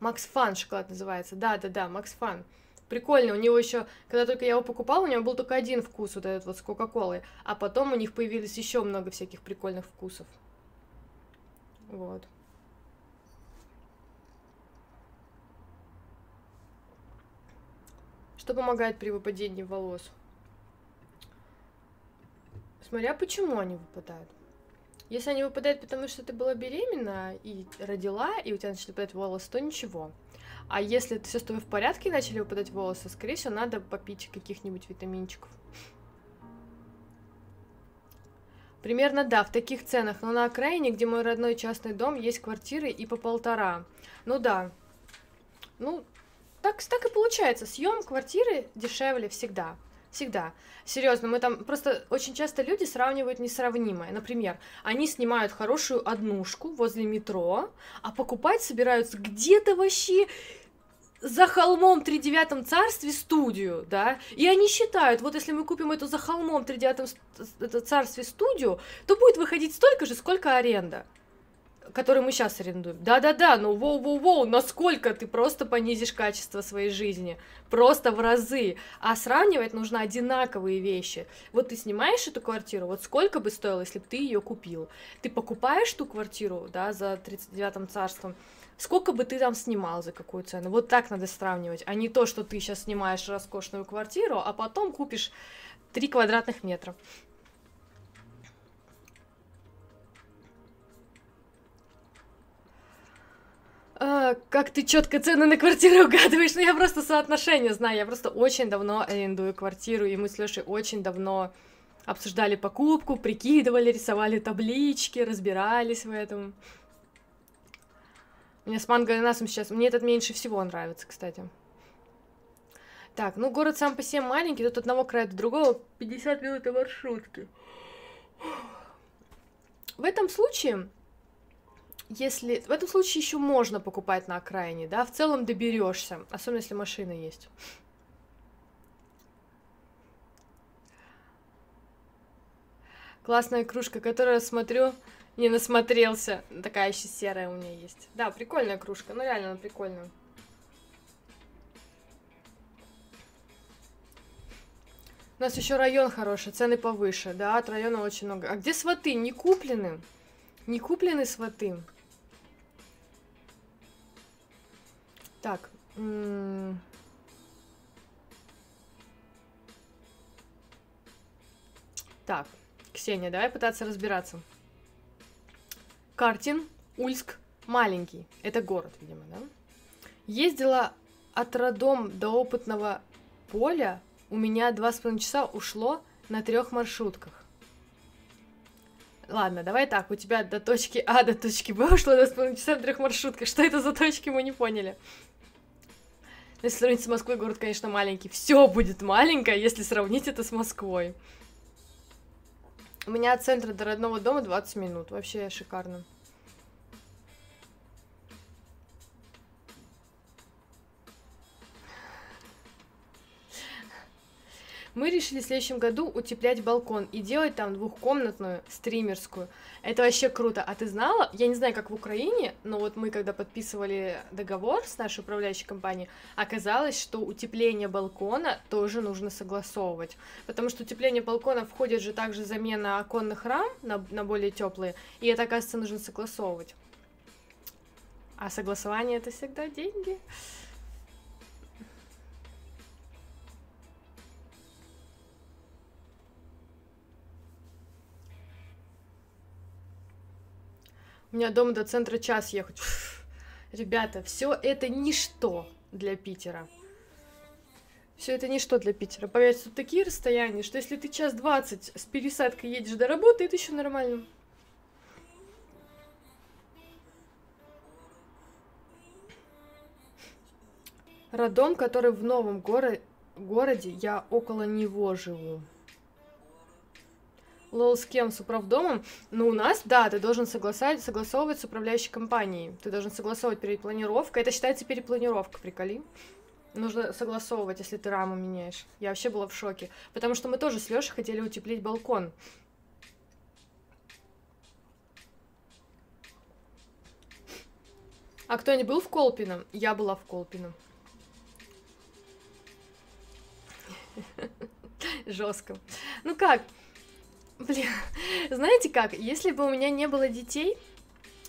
Speaker 1: Макс Фан шоколад называется. Да, да, да, Макс Фан. Прикольно, у него еще, когда только я его покупала, у него был только один вкус, вот этот вот с Кока-Колой, а потом у них появилось еще много всяких прикольных вкусов. Вот. Что помогает при выпадении волос? Смотря почему они выпадают. Если они выпадают, потому что ты была беременна и родила, и у тебя начали выпадать волосы, то ничего. А если все с тобой в порядке и начали выпадать волосы, скорее всего, надо попить каких-нибудь витаминчиков. Примерно да, в таких ценах. Но на окраине, где мой родной частный дом, есть квартиры и по полтора. Ну да. Ну, так, так и получается. Съем квартиры дешевле всегда. Всегда. Серьезно, мы там просто очень часто люди сравнивают несравнимое. Например, они снимают хорошую однушку возле метро, а покупать собираются где-то вообще за холмом три девятом царстве студию, да, и они считают, вот если мы купим эту за холмом три девятом царстве студию, то будет выходить столько же, сколько аренда который мы сейчас арендуем. Да-да-да, но воу-воу-воу, насколько ты просто понизишь качество своей жизни? Просто в разы. А сравнивать нужно одинаковые вещи. Вот ты снимаешь эту квартиру, вот сколько бы стоило, если бы ты ее купил? Ты покупаешь ту квартиру, да, за 39-м царством, сколько бы ты там снимал, за какую цену? Вот так надо сравнивать, а не то, что ты сейчас снимаешь роскошную квартиру, а потом купишь 3 квадратных метра. А, как ты четко цены на квартиру угадываешь? Ну, я просто соотношение знаю. Я просто очень давно арендую квартиру, и мы с Лешей очень давно обсуждали покупку, прикидывали, рисовали таблички, разбирались в этом. Меня с манго ананасом сейчас... Мне этот меньше всего нравится, кстати. Так, ну город сам по себе маленький, тут одного края до другого 50 минут и маршрутки. В этом случае если в этом случае еще можно покупать на окраине, да, в целом доберешься, особенно если машина есть. Классная кружка, которую смотрю, не насмотрелся. Такая еще серая у меня есть. Да, прикольная кружка, ну реально она прикольная. У нас еще район хороший, цены повыше, да, от района очень много. А где сваты? Не куплены? Не куплены сваты? Так. Так, Ксения, давай пытаться разбираться. Картин, Ульск, маленький. Это город, видимо, да? Ездила от родом до опытного поля. У меня два с половиной часа ушло на трех маршрутках. Ладно, давай так, у тебя до точки А до точки Б ушло два с половиной часа на трех маршрутках. Что это за точки, мы не поняли. Если сравнить с Москвой, город, конечно, маленький. Все будет маленькое, если сравнить это с Москвой. У меня от центра до родного дома 20 минут. Вообще шикарно. Мы решили в следующем году утеплять балкон и делать там двухкомнатную стримерскую. Это вообще круто. А ты знала? Я не знаю, как в Украине, но вот мы, когда подписывали договор с нашей управляющей компанией, оказалось, что утепление балкона тоже нужно согласовывать. Потому что утепление балкона входит же также замена оконных рам на, на более теплые, и это, оказывается, нужно согласовывать. А согласование это всегда деньги. У меня дома до центра час ехать. Ребята, все это ничто для Питера. Все это ничто для Питера. Поверьте, тут такие расстояния, что если ты час двадцать с пересадкой едешь до работы, это еще нормально. Родом, который в новом горо городе, я около него живу. Лол, с кем? С управдомом? Ну, у нас, да, ты должен согласовать, согласовывать с управляющей компанией. Ты должен согласовывать перепланировка. Это считается перепланировка, приколи. Нужно согласовывать, если ты раму меняешь. Я вообще была в шоке. Потому что мы тоже с Лешей хотели утеплить балкон. А кто не был в Колпино? Я была в Колпино. Жестко. Ну как, Блин, знаете как, если бы у меня не было детей,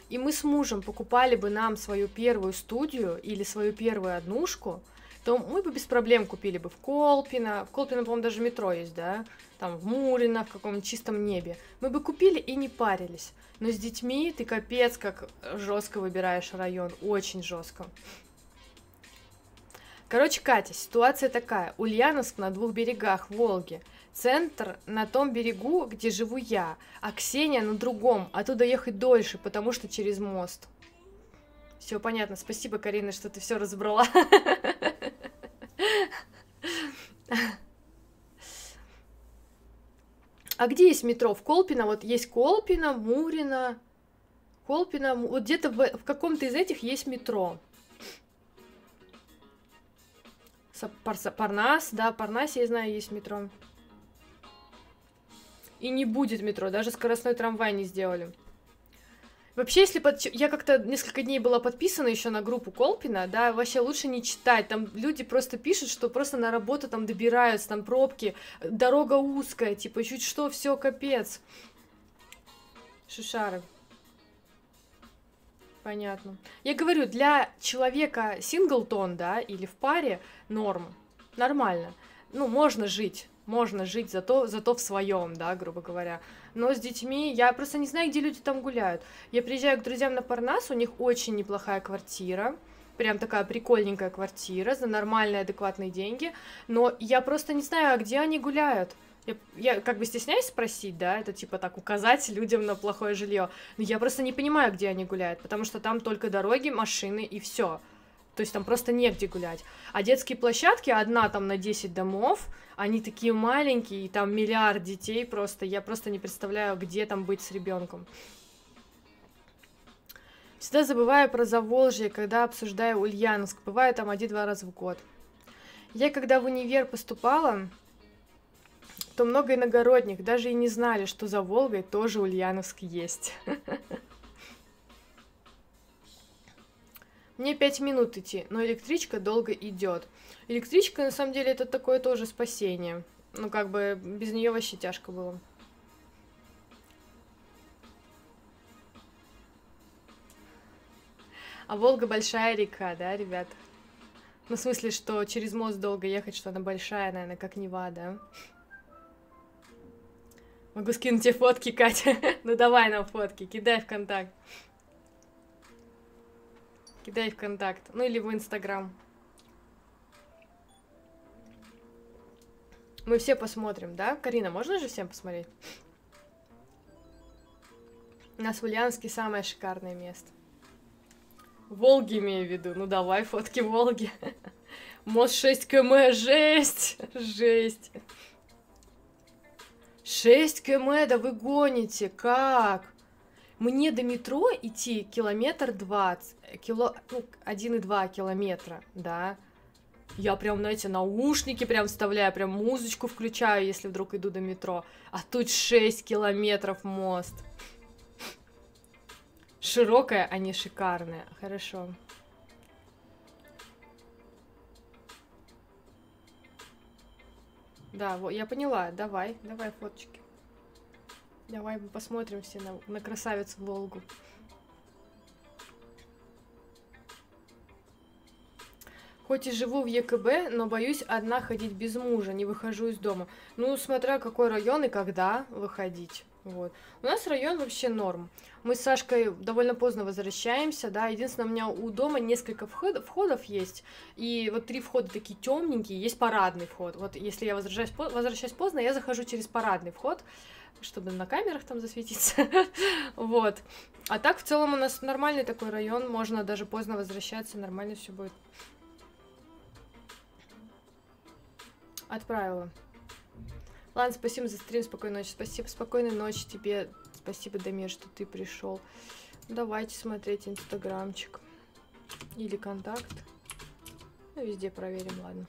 Speaker 1: и мы с мужем покупали бы нам свою первую студию или свою первую однушку, то мы бы без проблем купили бы в Колпино, в Колпино, по-моему, даже метро есть, да, там в Мурино, в каком-нибудь чистом небе. Мы бы купили и не парились. Но с детьми ты капец как жестко выбираешь район, очень жестко. Короче, Катя, ситуация такая. Ульяновск на двух берегах Волги. Центр на том берегу, где живу я, а Ксения на другом. Оттуда ехать дольше, потому что через мост. Все понятно. Спасибо, Карина, что ты все разобрала. А где есть метро? В Колпино, вот есть Колпино, Мурино, Колпино, вот где-то в, в каком-то из этих есть метро. Пар, Парнас, да, Парнасе, я знаю, есть метро. И не будет метро, даже скоростной трамвай не сделали. Вообще, если под... я как-то несколько дней была подписана еще на группу Колпина, да, вообще лучше не читать. Там люди просто пишут, что просто на работу там добираются, там пробки, дорога узкая, типа чуть что, все капец. Шишары. Понятно. Я говорю, для человека синглтон, да, или в паре норм, нормально. Ну, можно жить, можно жить зато, зато в своем, да, грубо говоря но с детьми я просто не знаю, где люди там гуляют. Я приезжаю к друзьям на Парнас, у них очень неплохая квартира, прям такая прикольненькая квартира за нормальные, адекватные деньги, но я просто не знаю, а где они гуляют. Я, я как бы стесняюсь спросить, да, это типа так указать людям на плохое жилье, но я просто не понимаю, где они гуляют, потому что там только дороги, машины и все. То есть там просто негде гулять. А детские площадки, одна там на 10 домов, они такие маленькие, и там миллиард детей просто. Я просто не представляю, где там быть с ребенком. Всегда забываю про Заволжье, когда обсуждаю Ульяновск. Бываю там один-два раза в год. Я когда в универ поступала, то много иногородних даже и не знали, что за Волгой тоже Ульяновск есть. Мне пять минут идти, но электричка долго идет. Электричка, на самом деле, это такое тоже спасение. Ну, как бы, без нее вообще тяжко было. А Волга большая река, да, ребят? Ну, в смысле, что через мост долго ехать, что она большая, наверное, как Нева, да? Могу скинуть тебе фотки, Катя. ну давай нам фотки, кидай в контакт. Кидай в контакт. Ну или в Инстаграм. Мы все посмотрим, да? Карина, можно же всем посмотреть? У нас в Ульяновске самое шикарное место. Волги имею в виду. Ну давай, фотки Волги. Мост 6 км, жесть! Жесть! 6 км, да вы гоните, как? Мне до метро идти километр двадцать, кило, ну, один и два километра, да. Я прям, знаете, наушники прям вставляю, прям музычку включаю, если вдруг иду до метро. А тут 6 километров мост. Широкая, а не шикарная. Хорошо. Да, вот, я поняла. Давай, давай фоточки. Давай мы посмотрим все на, на красавицу Волгу. Хоть и живу в ЕКБ, но боюсь одна ходить без мужа, не выхожу из дома. Ну, смотря какой район и когда выходить. Вот. У нас район вообще норм. Мы с Сашкой довольно поздно возвращаемся, да. Единственное, у меня у дома несколько вход, входов есть. И вот три входа такие темненькие, есть парадный вход. Вот если я возвращаюсь, возвращаюсь поздно, я захожу через парадный вход чтобы на камерах там засветиться. вот. А так, в целом, у нас нормальный такой район, можно даже поздно возвращаться, нормально все будет. Отправила. Ладно, спасибо за стрим, спокойной ночи. Спасибо, спокойной ночи тебе. Спасибо, Дамир, что ты пришел. Давайте смотреть инстаграмчик. Или контакт. Ну, везде проверим, ладно.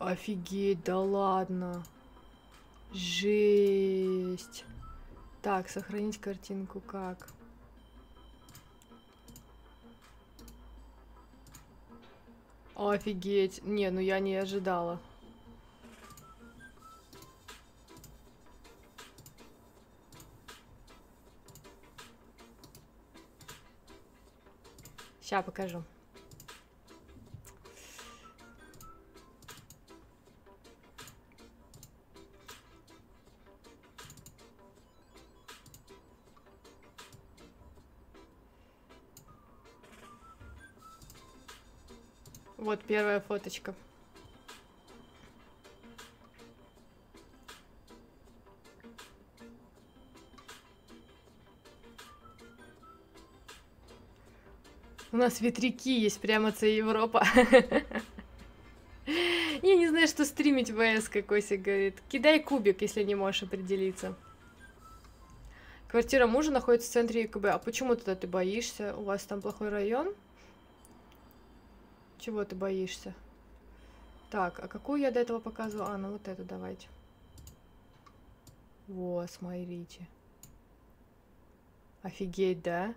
Speaker 1: Офигеть, да ладно. Жесть. Так, сохранить картинку как? Офигеть. Не, ну я не ожидала. Сейчас покажу. Вот первая фоточка. нас ветряки есть, прямо це Европа. Я не знаю, что стримить ВС, какой-то говорит. Кидай кубик, если не можешь определиться. Квартира мужа находится в центре ЕКБ. А почему тогда ты боишься? У вас там плохой район? Чего ты боишься? Так, а какую я до этого показывала? А, ну вот эту давайте. Во, смотрите. Офигеть, да?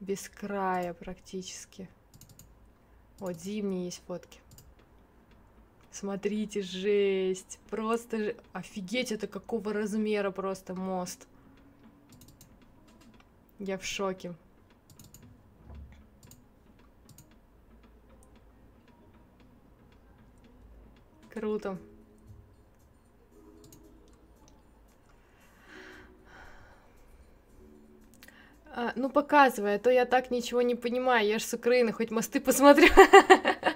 Speaker 1: Без края практически. Вот зимние есть фотки. Смотрите, жесть. Просто ж... офигеть, это какого размера просто мост. Я в шоке. Круто. А, ну, показывай, а то я так ничего не понимаю. Я ж с Украины, хоть мосты посмотрю.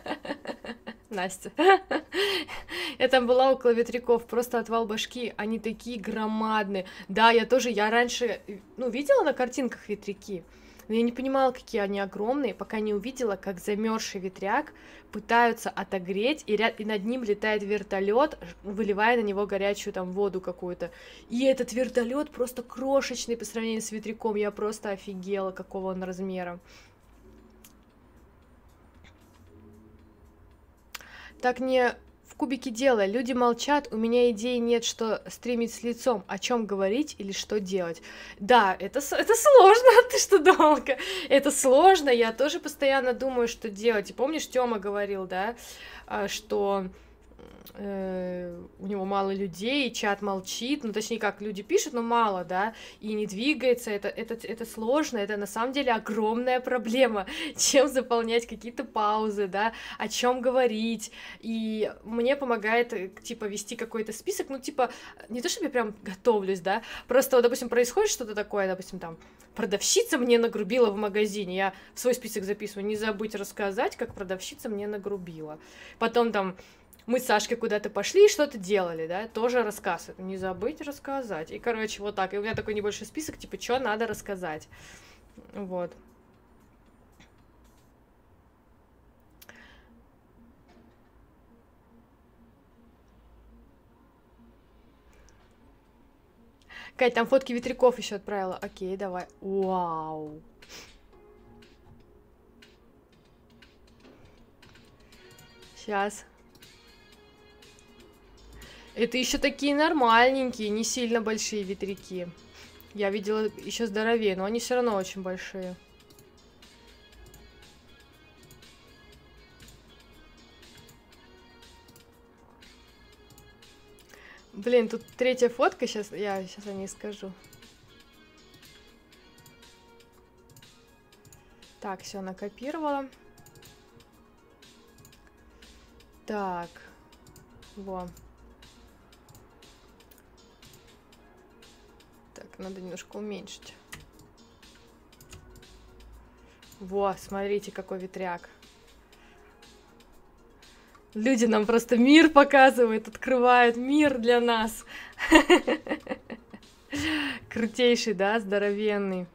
Speaker 1: Настя. Я там была около ветряков, просто отвал башки, они такие громадные. Да, я тоже, я раньше, ну, видела на картинках ветряки, но я не понимала, какие они огромные, пока не увидела, как замерзший ветряк пытаются отогреть, и, ряд, и над ним летает вертолет, выливая на него горячую там воду какую-то. И этот вертолет просто крошечный по сравнению с ветряком, я просто офигела, какого он размера. Так не кубике дело. Люди молчат, у меня идеи нет, что стримить с лицом, о чем говорить или что делать. Да, это, это сложно, ты что долго? Это сложно, я тоже постоянно думаю, что делать. И помнишь, Тёма говорил, да, а, что у него мало людей, чат молчит, ну точнее как люди пишут, но мало, да, и не двигается, это, это, это сложно, это на самом деле огромная проблема, чем заполнять какие-то паузы, да, о чем говорить, и мне помогает, э, типа, вести какой-то список, ну, типа, не то, чтобы я прям готовлюсь, да, просто, вот, допустим, происходит что-то такое, допустим, там, продавщица мне нагрубила в магазине, я в свой список записываю, не забыть рассказать, как продавщица мне нагрубила, потом там мы с Сашкой куда-то пошли и что-то делали, да, тоже рассказ, не забыть рассказать. И, короче, вот так. И у меня такой небольшой список, типа, что надо рассказать. Вот. Кать, там фотки ветряков еще отправила. Окей, давай. Вау. Сейчас. Это еще такие нормальненькие, не сильно большие ветряки. Я видела еще здоровее, но они все равно очень большие. Блин, тут третья фотка, сейчас я сейчас о ней скажу. Так, все накопировала. Так, вот. Надо немножко уменьшить. Во, смотрите, какой ветряк. Люди нам просто мир показывают, открывают мир для нас. Крутейший, да, здоровенный.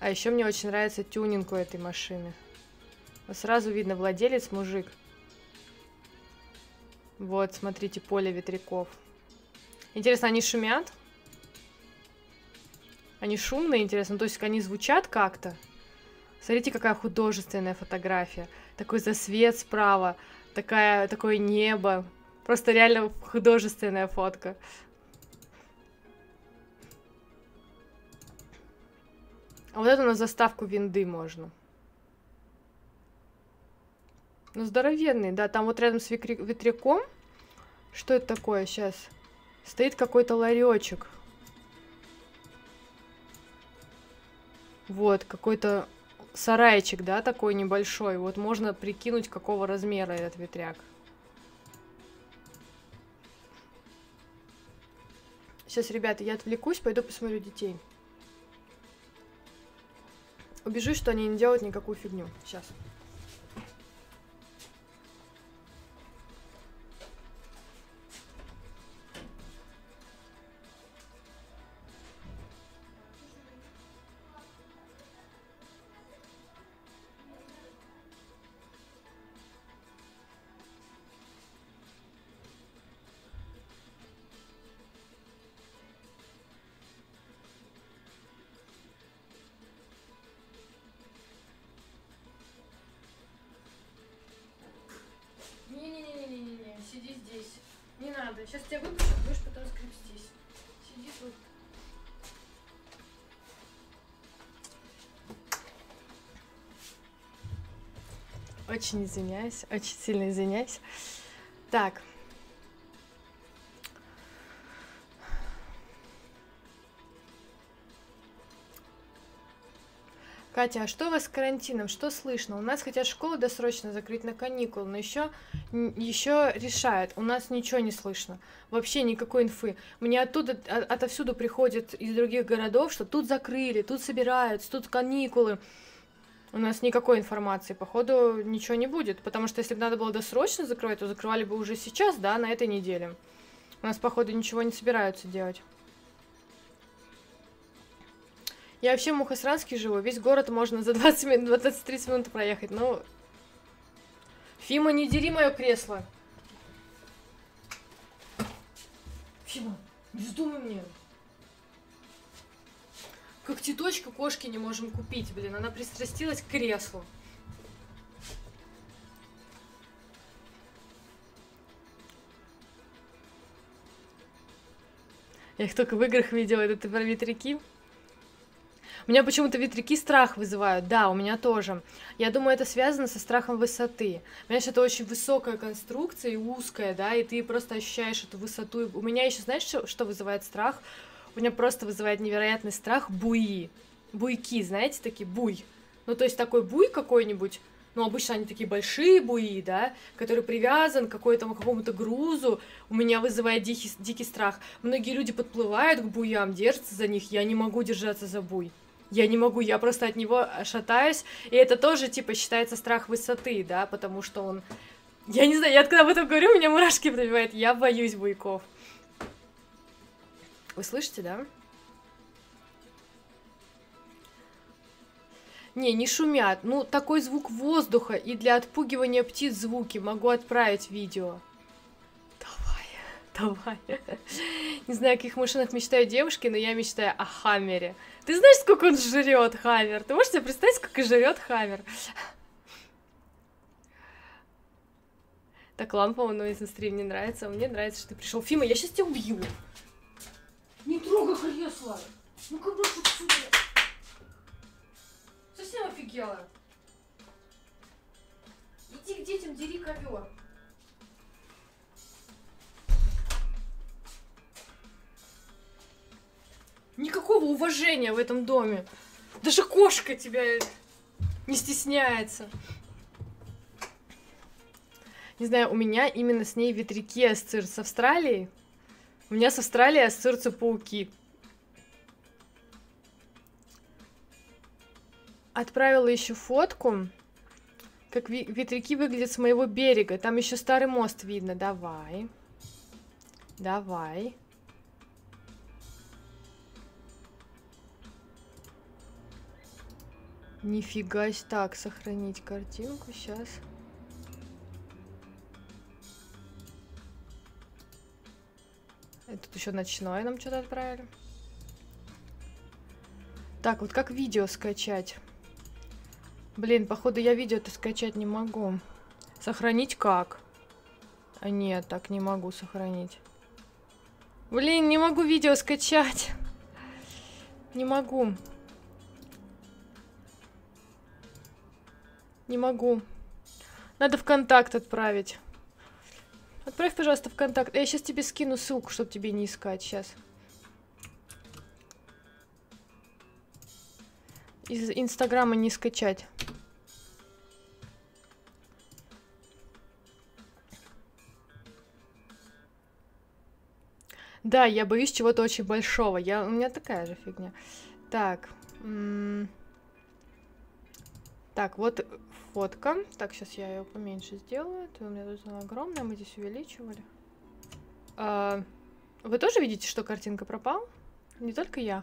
Speaker 1: А еще мне очень нравится тюнинг у этой машины. Сразу видно, владелец мужик. Вот, смотрите, поле ветряков. Интересно, они шумят? Они шумные, интересно. То есть они звучат как-то? Смотрите, какая художественная фотография. Такой засвет справа, такая, такое небо. Просто реально художественная фотка. А вот это на заставку винды можно. Ну, здоровенный, да. Там вот рядом с ветряком. Что это такое сейчас? Стоит какой-то ларечек. Вот, какой-то сарайчик, да, такой небольшой. Вот можно прикинуть, какого размера этот ветряк. Сейчас, ребята, я отвлекусь, пойду посмотрю детей. Убежусь, что они не делают никакую фигню. Сейчас. Надо. Сейчас тебя выпущу, будешь потом скрипстись. Сиди тут. Очень извиняюсь, очень сильно извиняюсь. Так. Катя, а что у вас с карантином? Что слышно? У нас хотят школу досрочно закрыть на каникулы, но еще, еще решают. У нас ничего не слышно. Вообще никакой инфы. Мне оттуда, от, отовсюду приходят из других городов, что тут закрыли, тут собираются, тут каникулы. У нас никакой информации, походу, ничего не будет. Потому что если бы надо было досрочно закрывать, то закрывали бы уже сейчас, да, на этой неделе. У нас, походу, ничего не собираются делать. Я вообще в Мухосранске живу, весь город можно за 20 минут, 20-30 минут проехать, ну... Фима, не дери мое кресло! Фима, не вздумай мне! Как теточка кошки не можем купить, блин, она пристрастилась к креслу. Я их только в играх видела, это ты про ветряки? У меня почему-то ветряки страх вызывают. Да, у меня тоже. Я думаю, это связано со страхом высоты. Понимаешь, это очень высокая конструкция и узкая, да, и ты просто ощущаешь эту высоту. У меня еще, знаешь, что вызывает страх? У меня просто вызывает невероятный страх буи. Буйки, знаете, такие буй. Ну, то есть такой буй какой-нибудь, ну, обычно они такие большие буи, да, который привязан к какой-то какому-то грузу, у меня вызывает дикий, дикий страх. Многие люди подплывают к буям, держатся за них, я не могу держаться за буй я не могу, я просто от него шатаюсь, и это тоже, типа, считается страх высоты, да, потому что он... Я не знаю, я когда об этом говорю, меня мурашки пробивает, я боюсь буйков. Вы слышите, да? Не, не шумят. Ну, такой звук воздуха и для отпугивания птиц звуки могу отправить видео. Давай. Не знаю, о каких машинах мечтают девушки, но я мечтаю о Хаммере. Ты знаешь, сколько он жрет, Хаммер? Ты можешь себе представить, сколько жрет Хаммер? Так, лампа, ну, если стрим не нравится, а мне нравится, что ты пришел. Фима, я сейчас тебя убью. Не трогай кресло. Ну-ка, брось отсюда. Совсем офигела. Иди к детям, дери ковер. Никакого уважения в этом доме. Даже кошка тебя не стесняется. Не знаю, у меня именно с ней ветряки ассоциируются с Австралией. У меня с Австралией ассоциируются пауки. Отправила еще фотку, как ветряки выглядят с моего берега. Там еще старый мост видно. Давай. Давай. Нифига себе. Так, сохранить картинку. Сейчас. Это еще ночное нам что-то отправили. Так, вот как видео скачать? Блин, походу я видео-то скачать не могу. Сохранить как? А нет, так не могу сохранить. Блин, не могу видео скачать. Не могу. Не могу. Надо в контакт отправить. Отправь, пожалуйста, в контакт. Я сейчас тебе скину ссылку, чтобы тебе не искать. Сейчас. Из Инстаграма не скачать. Да, я боюсь чего-то очень большого. Я... У меня такая же фигня. Так. Так, вот фотка. Так, сейчас я ее поменьше сделаю. Это у меня тут огромная, мы здесь увеличивали. А, вы тоже видите, что картинка пропала? Не только я.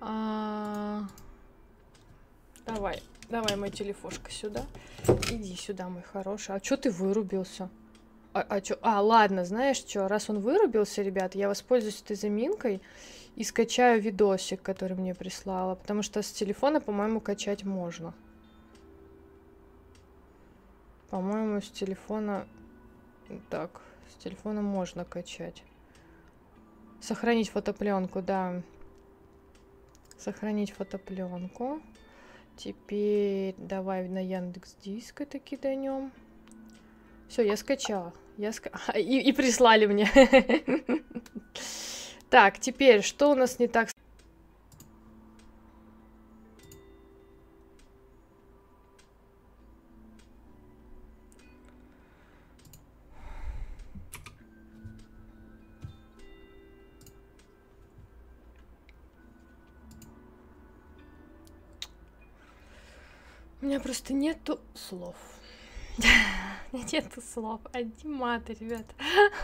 Speaker 1: А, давай, давай мой телефошка сюда. Иди сюда, мой хороший. А чё ты вырубился? А, а, чё? а ладно, знаешь что, раз он вырубился, ребят, я воспользуюсь этой заминкой и скачаю видосик, который мне прислала, потому что с телефона, по-моему, качать можно. По-моему, с телефона... Так, С телефона можно качать. Сохранить фотопленку, да. Сохранить фотопленку. Теперь давай на Яндекс Диск это киданем. Все, я скачала. Я ска... и, и прислали мне. Так, теперь, что у нас не так? Меня просто нету слов. Нету слов. Одни маты, ребят.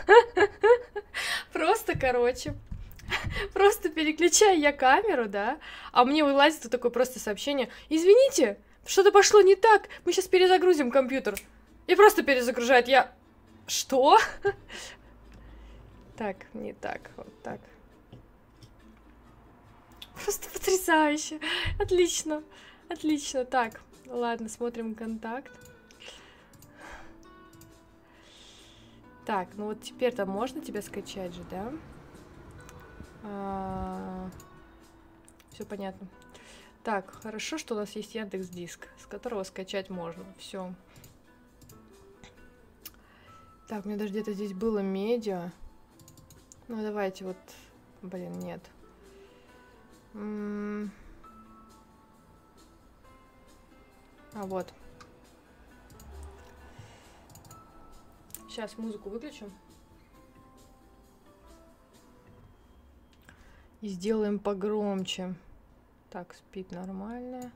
Speaker 1: Просто, короче, просто переключаю я камеру, да, а мне вылазит вот такое просто сообщение. Извините, что-то пошло не так, мы сейчас перезагрузим компьютер. И просто перезагружает. Я... Что? Так, не так, вот так. Просто потрясающе. Отлично. Отлично. Так, ладно, смотрим контакт. Так, ну вот теперь-то можно тебя скачать же, да? А... Все понятно. Так, хорошо, что у нас есть Яндекс Диск, с которого скачать можно. Все. Так, у меня даже где-то здесь было медиа. Ну, давайте вот... Блин, нет. М -м а, вот. Сейчас музыку выключим. И сделаем погромче. Так, спит нормально.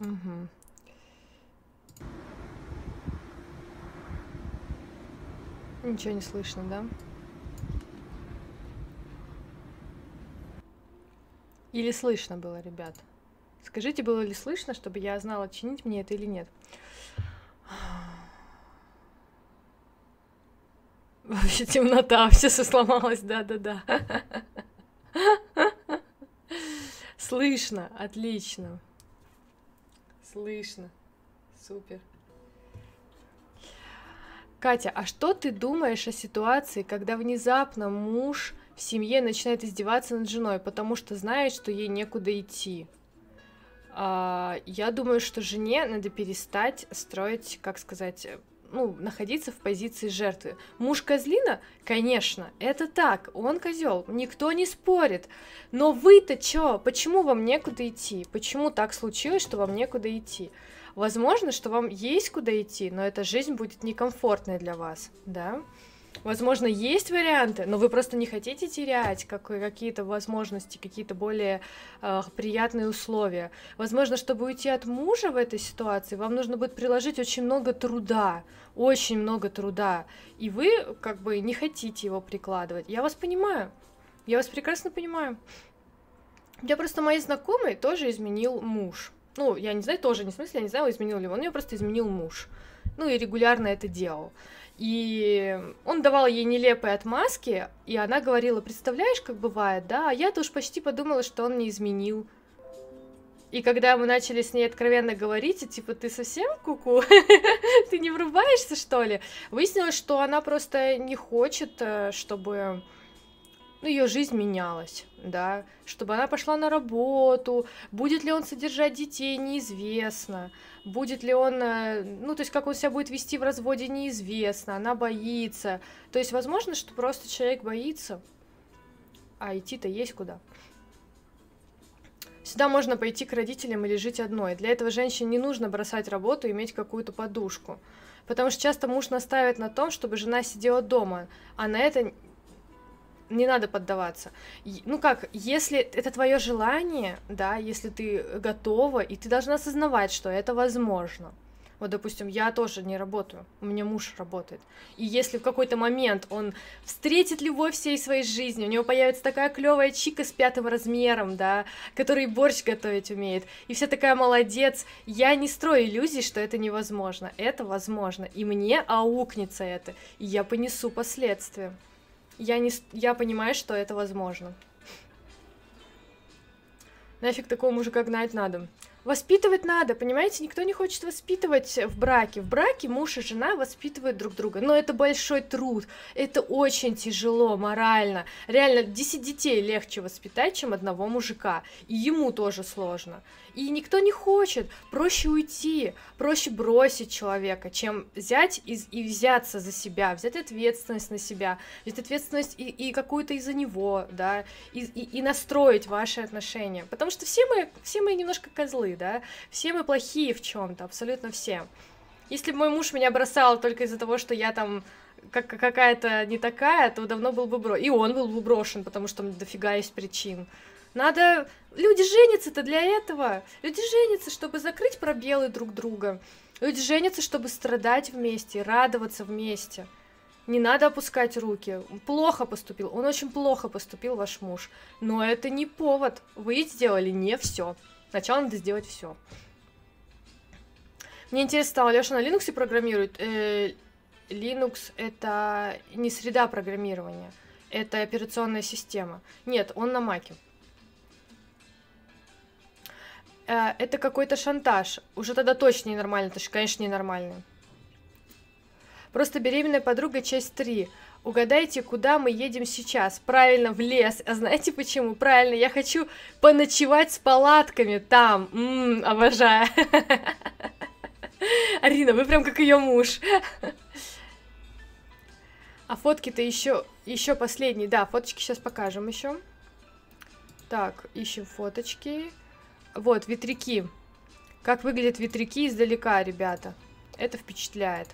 Speaker 1: Угу. Ничего не слышно, да? Или слышно было, ребят? Скажите, было ли слышно, чтобы я знала, чинить мне это или нет? Вообще темнота, все сломалось, да-да-да. Слышно, отлично. Слышно. Супер. Катя, а что ты думаешь о ситуации, когда внезапно муж в семье начинает издеваться над женой, потому что знает, что ей некуда идти? А, я думаю, что жене надо перестать строить, как сказать, ну, находиться в позиции жертвы. Муж козлина? Конечно, это так, он козел, никто не спорит. Но вы-то чё? Почему вам некуда идти? Почему так случилось, что вам некуда идти? Возможно, что вам есть куда идти, но эта жизнь будет некомфортной для вас, да? Возможно, есть варианты, но вы просто не хотите терять какие-то возможности, какие-то более э, приятные условия. Возможно, чтобы уйти от мужа в этой ситуации, вам нужно будет приложить очень много труда, очень много труда, и вы как бы не хотите его прикладывать. Я вас понимаю, я вас прекрасно понимаю. Я просто моей знакомой тоже изменил муж. Ну, я не знаю, тоже не в смысле, я не знаю, изменил ли он, он ее просто изменил муж. Ну и регулярно это делал. И он давал ей нелепые отмазки, и она говорила, представляешь, как бывает, да? А я-то уж почти подумала, что он не изменил. И когда мы начали с ней откровенно говорить, типа, ты совсем куку? ты не врубаешься, что ли? Выяснилось, что она просто не хочет, э, чтобы ну, ее жизнь менялась, да, чтобы она пошла на работу, будет ли он содержать детей, неизвестно, будет ли он, э, ну, то есть как он себя будет вести в разводе, неизвестно, она боится, то есть возможно, что просто человек боится, а идти-то есть куда. Сюда можно пойти к родителям или жить одной. Для этого женщине не нужно бросать работу и иметь какую-то подушку. Потому что часто муж настаивает на том, чтобы жена сидела дома, а на это не надо поддаваться. Ну как, если это твое желание, да, если ты готова, и ты должна осознавать, что это возможно. Вот, допустим, я тоже не работаю, у меня муж работает. И если в какой-то момент он встретит любовь всей своей жизни, у него появится такая клевая чика с пятым размером, да, который борщ готовить умеет, и вся такая молодец, я не строю иллюзий, что это невозможно. Это возможно, и мне аукнется это, и я понесу последствия я, не, я понимаю, что это возможно. Нафиг такого мужика гнать надо. Воспитывать надо, понимаете? Никто не хочет воспитывать в браке. В браке муж и жена воспитывают друг друга. Но это большой труд. Это очень тяжело морально. Реально, 10 детей легче воспитать, чем одного мужика. И ему тоже сложно. И никто не хочет. Проще уйти, проще бросить человека, чем взять и, и взяться за себя, взять ответственность на себя, взять ответственность и, и какую-то из-за него, да, и, и, и настроить ваши отношения. Потому что все мы, все мы немножко козлы, да, все мы плохие в чем-то, абсолютно все. Если бы мой муж меня бросал только из-за того, что я там как какая-то не такая, то давно был бы брошен. И он был бы брошен, потому что дофига есть причин. Надо... Люди женятся-то для этого. Люди женятся, чтобы закрыть пробелы друг друга. Люди женятся, чтобы страдать вместе, радоваться вместе. Не надо опускать руки. Плохо поступил. Он очень плохо поступил, ваш муж. Но это не повод. Вы сделали не все. Сначала надо сделать все. Мне интересно стало, Леша на Linux программирует. Э, Linux это не среда программирования, это операционная система. Нет, он на Маке. Э, это какой-то шантаж. Уже тогда точно ненормально, это же, конечно, ненормально. Просто беременная подруга, часть 3. Угадайте, куда мы едем сейчас? Правильно, в лес. А знаете почему? Правильно, я хочу поночевать с палатками там. Ммм, обожаю. Арина, вы прям как ее муж. А фотки-то еще, еще последние. Да, фоточки сейчас покажем еще. Так, ищем фоточки. Вот, ветряки. Как выглядят ветряки издалека, ребята. Это впечатляет.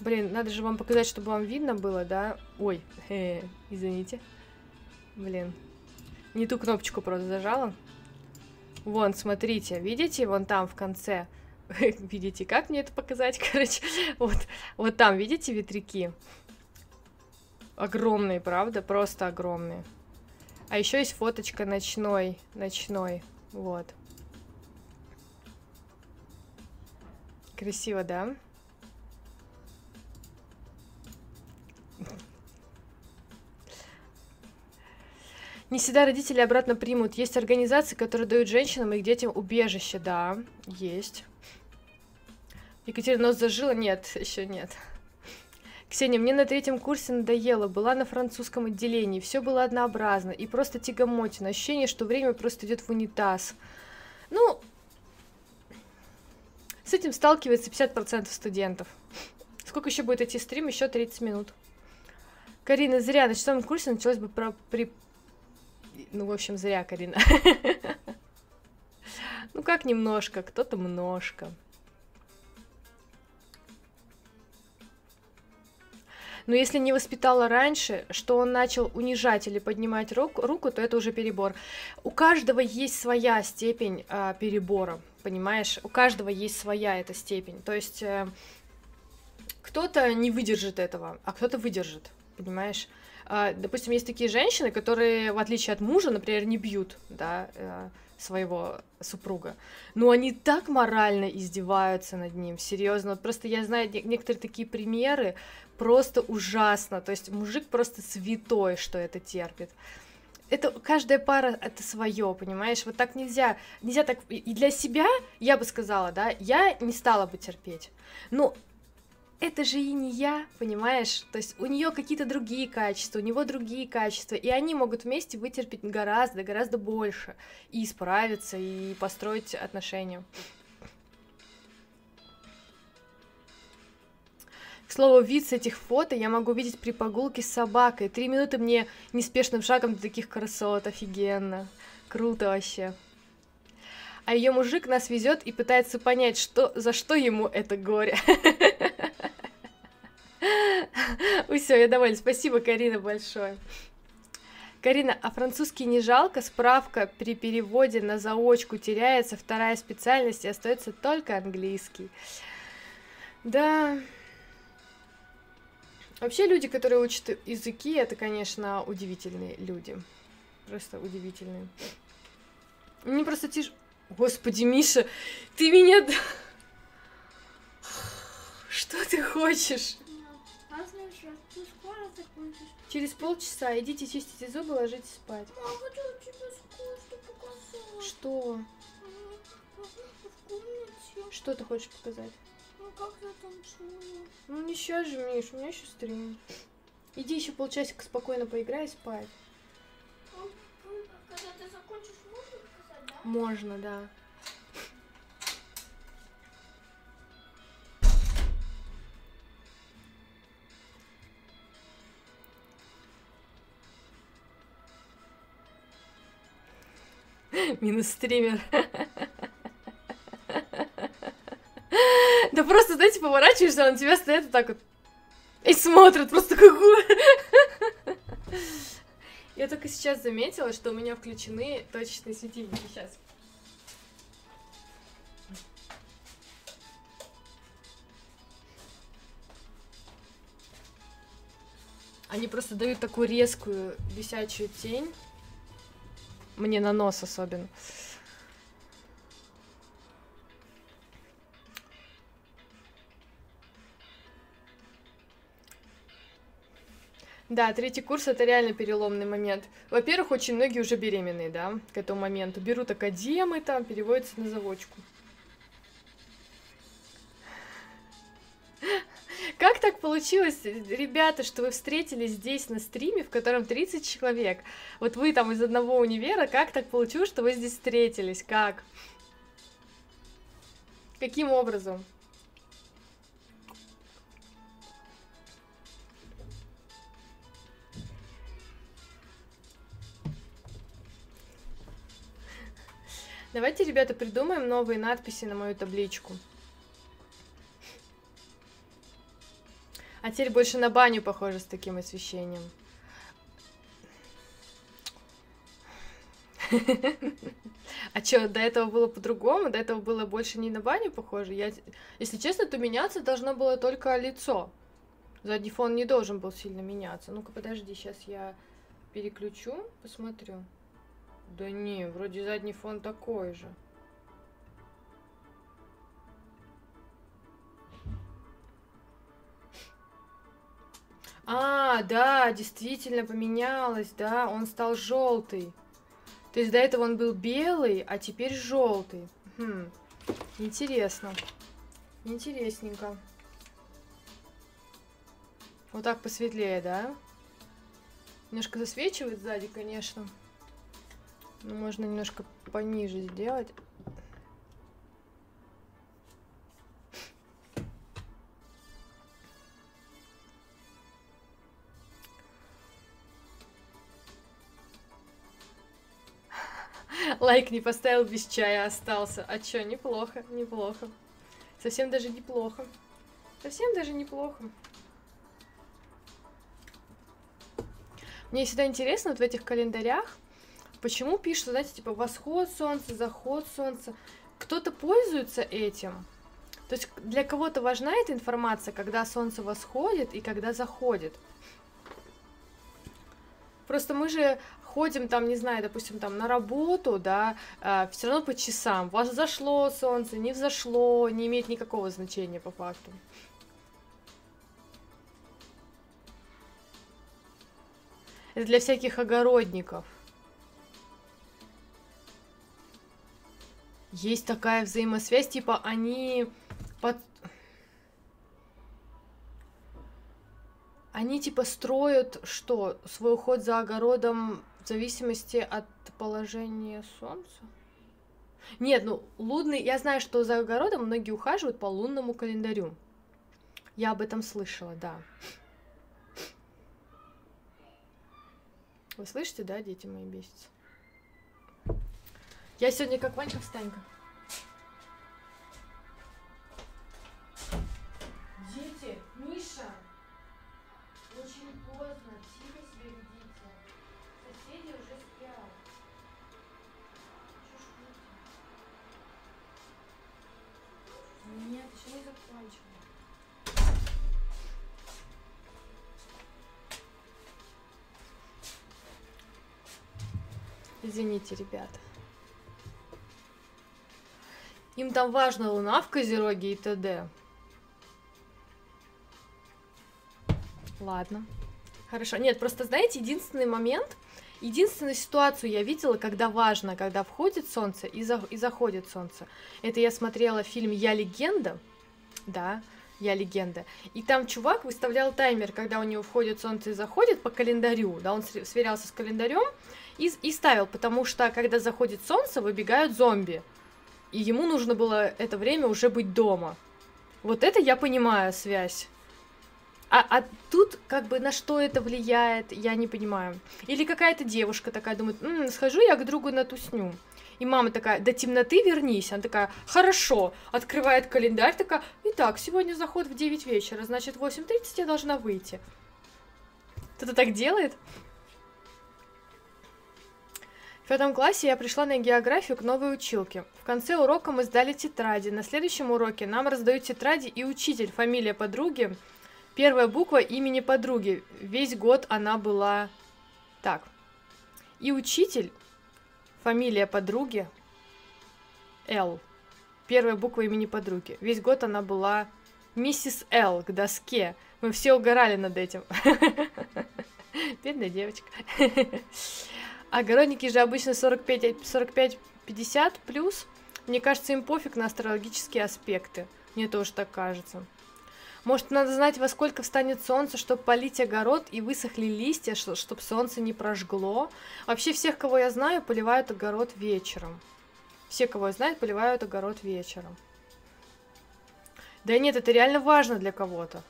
Speaker 1: Блин, надо же вам показать, чтобы вам видно было, да? Ой, э, извините. Блин. Не ту кнопочку просто зажала. Вон, смотрите, видите, вон там в конце. видите, как мне это показать, короче? Вот, вот там, видите, ветряки? Огромные, правда? Просто огромные. А еще есть фоточка ночной, ночной. Вот. Красиво, да? Не всегда родители обратно примут. Есть организации, которые дают женщинам и их детям убежище, да, есть. Екатерина нос зажила? Нет, еще нет. Ксения, мне на третьем курсе надоело, была на французском отделении, все было однообразно и просто тягомотина, ощущение, что время просто идет в унитаз. Ну, с этим сталкивается 50% студентов. Сколько еще будет идти стрим? Еще 30 минут. Карина, зря, на шестом курсе началось бы про... При... Ну, в общем, зря, Карина. Ну, как немножко, кто-то множко. Но если не воспитала раньше, что он начал унижать или поднимать руку, руку то это уже перебор. У каждого есть своя степень э, перебора, понимаешь? У каждого есть своя эта степень. То есть э, кто-то не выдержит этого, а кто-то выдержит, понимаешь? Э, допустим, есть такие женщины, которые, в отличие от мужа, например, не бьют, да, э, своего супруга. Но они так морально издеваются над ним, серьезно. Вот просто я знаю некоторые такие примеры, просто ужасно. То есть мужик просто святой, что это терпит. Это каждая пара это свое, понимаешь? Вот так нельзя, нельзя так. И для себя я бы сказала, да, я не стала бы терпеть. Но это же и не я, понимаешь? То есть у нее какие-то другие качества, у него другие качества, и они могут вместе вытерпеть гораздо, гораздо больше и справиться, и построить отношения. К слову, вид с этих фото я могу видеть при прогулке с собакой. Три минуты мне неспешным шагом до таких красот. Офигенно. Круто вообще. А ее мужик нас везет и пытается понять, что, за что ему это горе. Все, я довольна. Спасибо, Карина, большое. Карина, а французский не жалко? Справка при переводе на заочку теряется, вторая специальность и остается только английский. Да, Вообще люди, которые учат языки, это, конечно, удивительные люди. Просто удивительные. Мне просто тишь... Господи, Миша, ты меня... Что ты хочешь? Через полчаса идите чистите зубы, ложитесь спать.
Speaker 3: Я хочу тебе кое-что показать.
Speaker 1: Что? Что ты хочешь показать?
Speaker 3: Ну как я танцую?
Speaker 1: Ну не сейчас же, Миш, у меня еще стрим. Иди еще полчасика спокойно поиграй и спать.
Speaker 3: Ну, ну, когда ты закончишь, можно сказать, да?
Speaker 1: Можно, да. Минус стример. Да просто, знаете, поворачиваешься, а на тебя стоят вот так вот. И смотрят просто какую. Я только сейчас заметила, что у меня включены точечные светильники. Сейчас. Они просто дают такую резкую висячую тень. Мне на нос особенно. Да, третий курс это реально переломный момент. Во-первых, очень многие уже беременные, да, к этому моменту. Берут академы там, переводятся на заводчку. Как так получилось, ребята, что вы встретились здесь на стриме, в котором 30 человек? Вот вы там из одного универа, как так получилось, что вы здесь встретились? Как? Каким образом? Давайте, ребята, придумаем новые надписи на мою табличку. А теперь больше на баню похоже с таким освещением. А что, до этого было по-другому? До этого было больше не на баню похоже? Я, если честно, то меняться должно было только лицо. Задний фон не должен был сильно меняться. Ну-ка, подожди, сейчас я переключу, посмотрю. Да не, вроде задний фон такой же. А, да, действительно поменялось, да, он стал желтый. То есть до этого он был белый, а теперь желтый. Хм, интересно. Интересненько. Вот так посветлее, да? Немножко засвечивает сзади, конечно. Ну, можно немножко пониже сделать. Лайк не поставил, без чая остался. А чё, неплохо, неплохо. Совсем даже неплохо. Совсем даже неплохо. Мне всегда интересно вот в этих календарях, почему пишут, знаете, типа восход солнца, заход солнца. Кто-то пользуется этим. То есть для кого-то важна эта информация, когда солнце восходит и когда заходит. Просто мы же ходим там, не знаю, допустим, там на работу, да, э, все равно по часам. Вас зашло солнце, не взошло, не имеет никакого значения по факту. Это для всяких огородников. Есть такая взаимосвязь, типа они под... Они типа строят что? Свой уход за огородом в зависимости от положения солнца? Нет, ну лунный... Я знаю, что за огородом многие ухаживают по лунному календарю. Я об этом слышала, да. Вы слышите, да, дети мои бесятся? Я сегодня как Ванька встанька. Дети, Нет, еще не закончила. Извините, ребята. Им там важна луна в Козероге и т.д. Ладно. Хорошо. Нет, просто знаете, единственный момент, Единственную ситуацию я видела, когда важно, когда входит солнце и, за, и заходит солнце. Это я смотрела фильм «Я легенда», да, «Я легенда». И там чувак выставлял таймер, когда у него входит солнце и заходит по календарю, да, он сверялся с календарем и, и ставил, потому что когда заходит солнце, выбегают зомби, и ему нужно было это время уже быть дома. Вот это я понимаю связь. А, а тут как бы на что это влияет, я не понимаю. Или какая-то девушка такая думает, М, схожу я к другу на тусню. И мама такая, до темноты вернись. Она такая, хорошо. Открывает календарь, такая, итак, сегодня заход в 9 вечера, значит, в 8.30 я должна выйти. Кто-то так делает? В пятом классе я пришла на географию к новой училке. В конце урока мы сдали тетради. На следующем уроке нам раздают тетради и учитель, фамилия подруги, Первая буква имени подруги. Весь год она была так. И учитель, фамилия подруги, Л. Первая буква имени подруги. Весь год она была миссис Л к доске. Мы все угорали над этим. Бедная девочка. Огородники же обычно 45-50 плюс. Мне кажется, им пофиг на астрологические аспекты. Мне тоже так кажется. Может, надо знать, во сколько встанет солнце, чтобы полить огород и высохли листья, чтобы солнце не прожгло. Вообще всех, кого я знаю, поливают огород вечером. Все, кого я знаю, поливают огород вечером. Да нет, это реально важно для кого-то.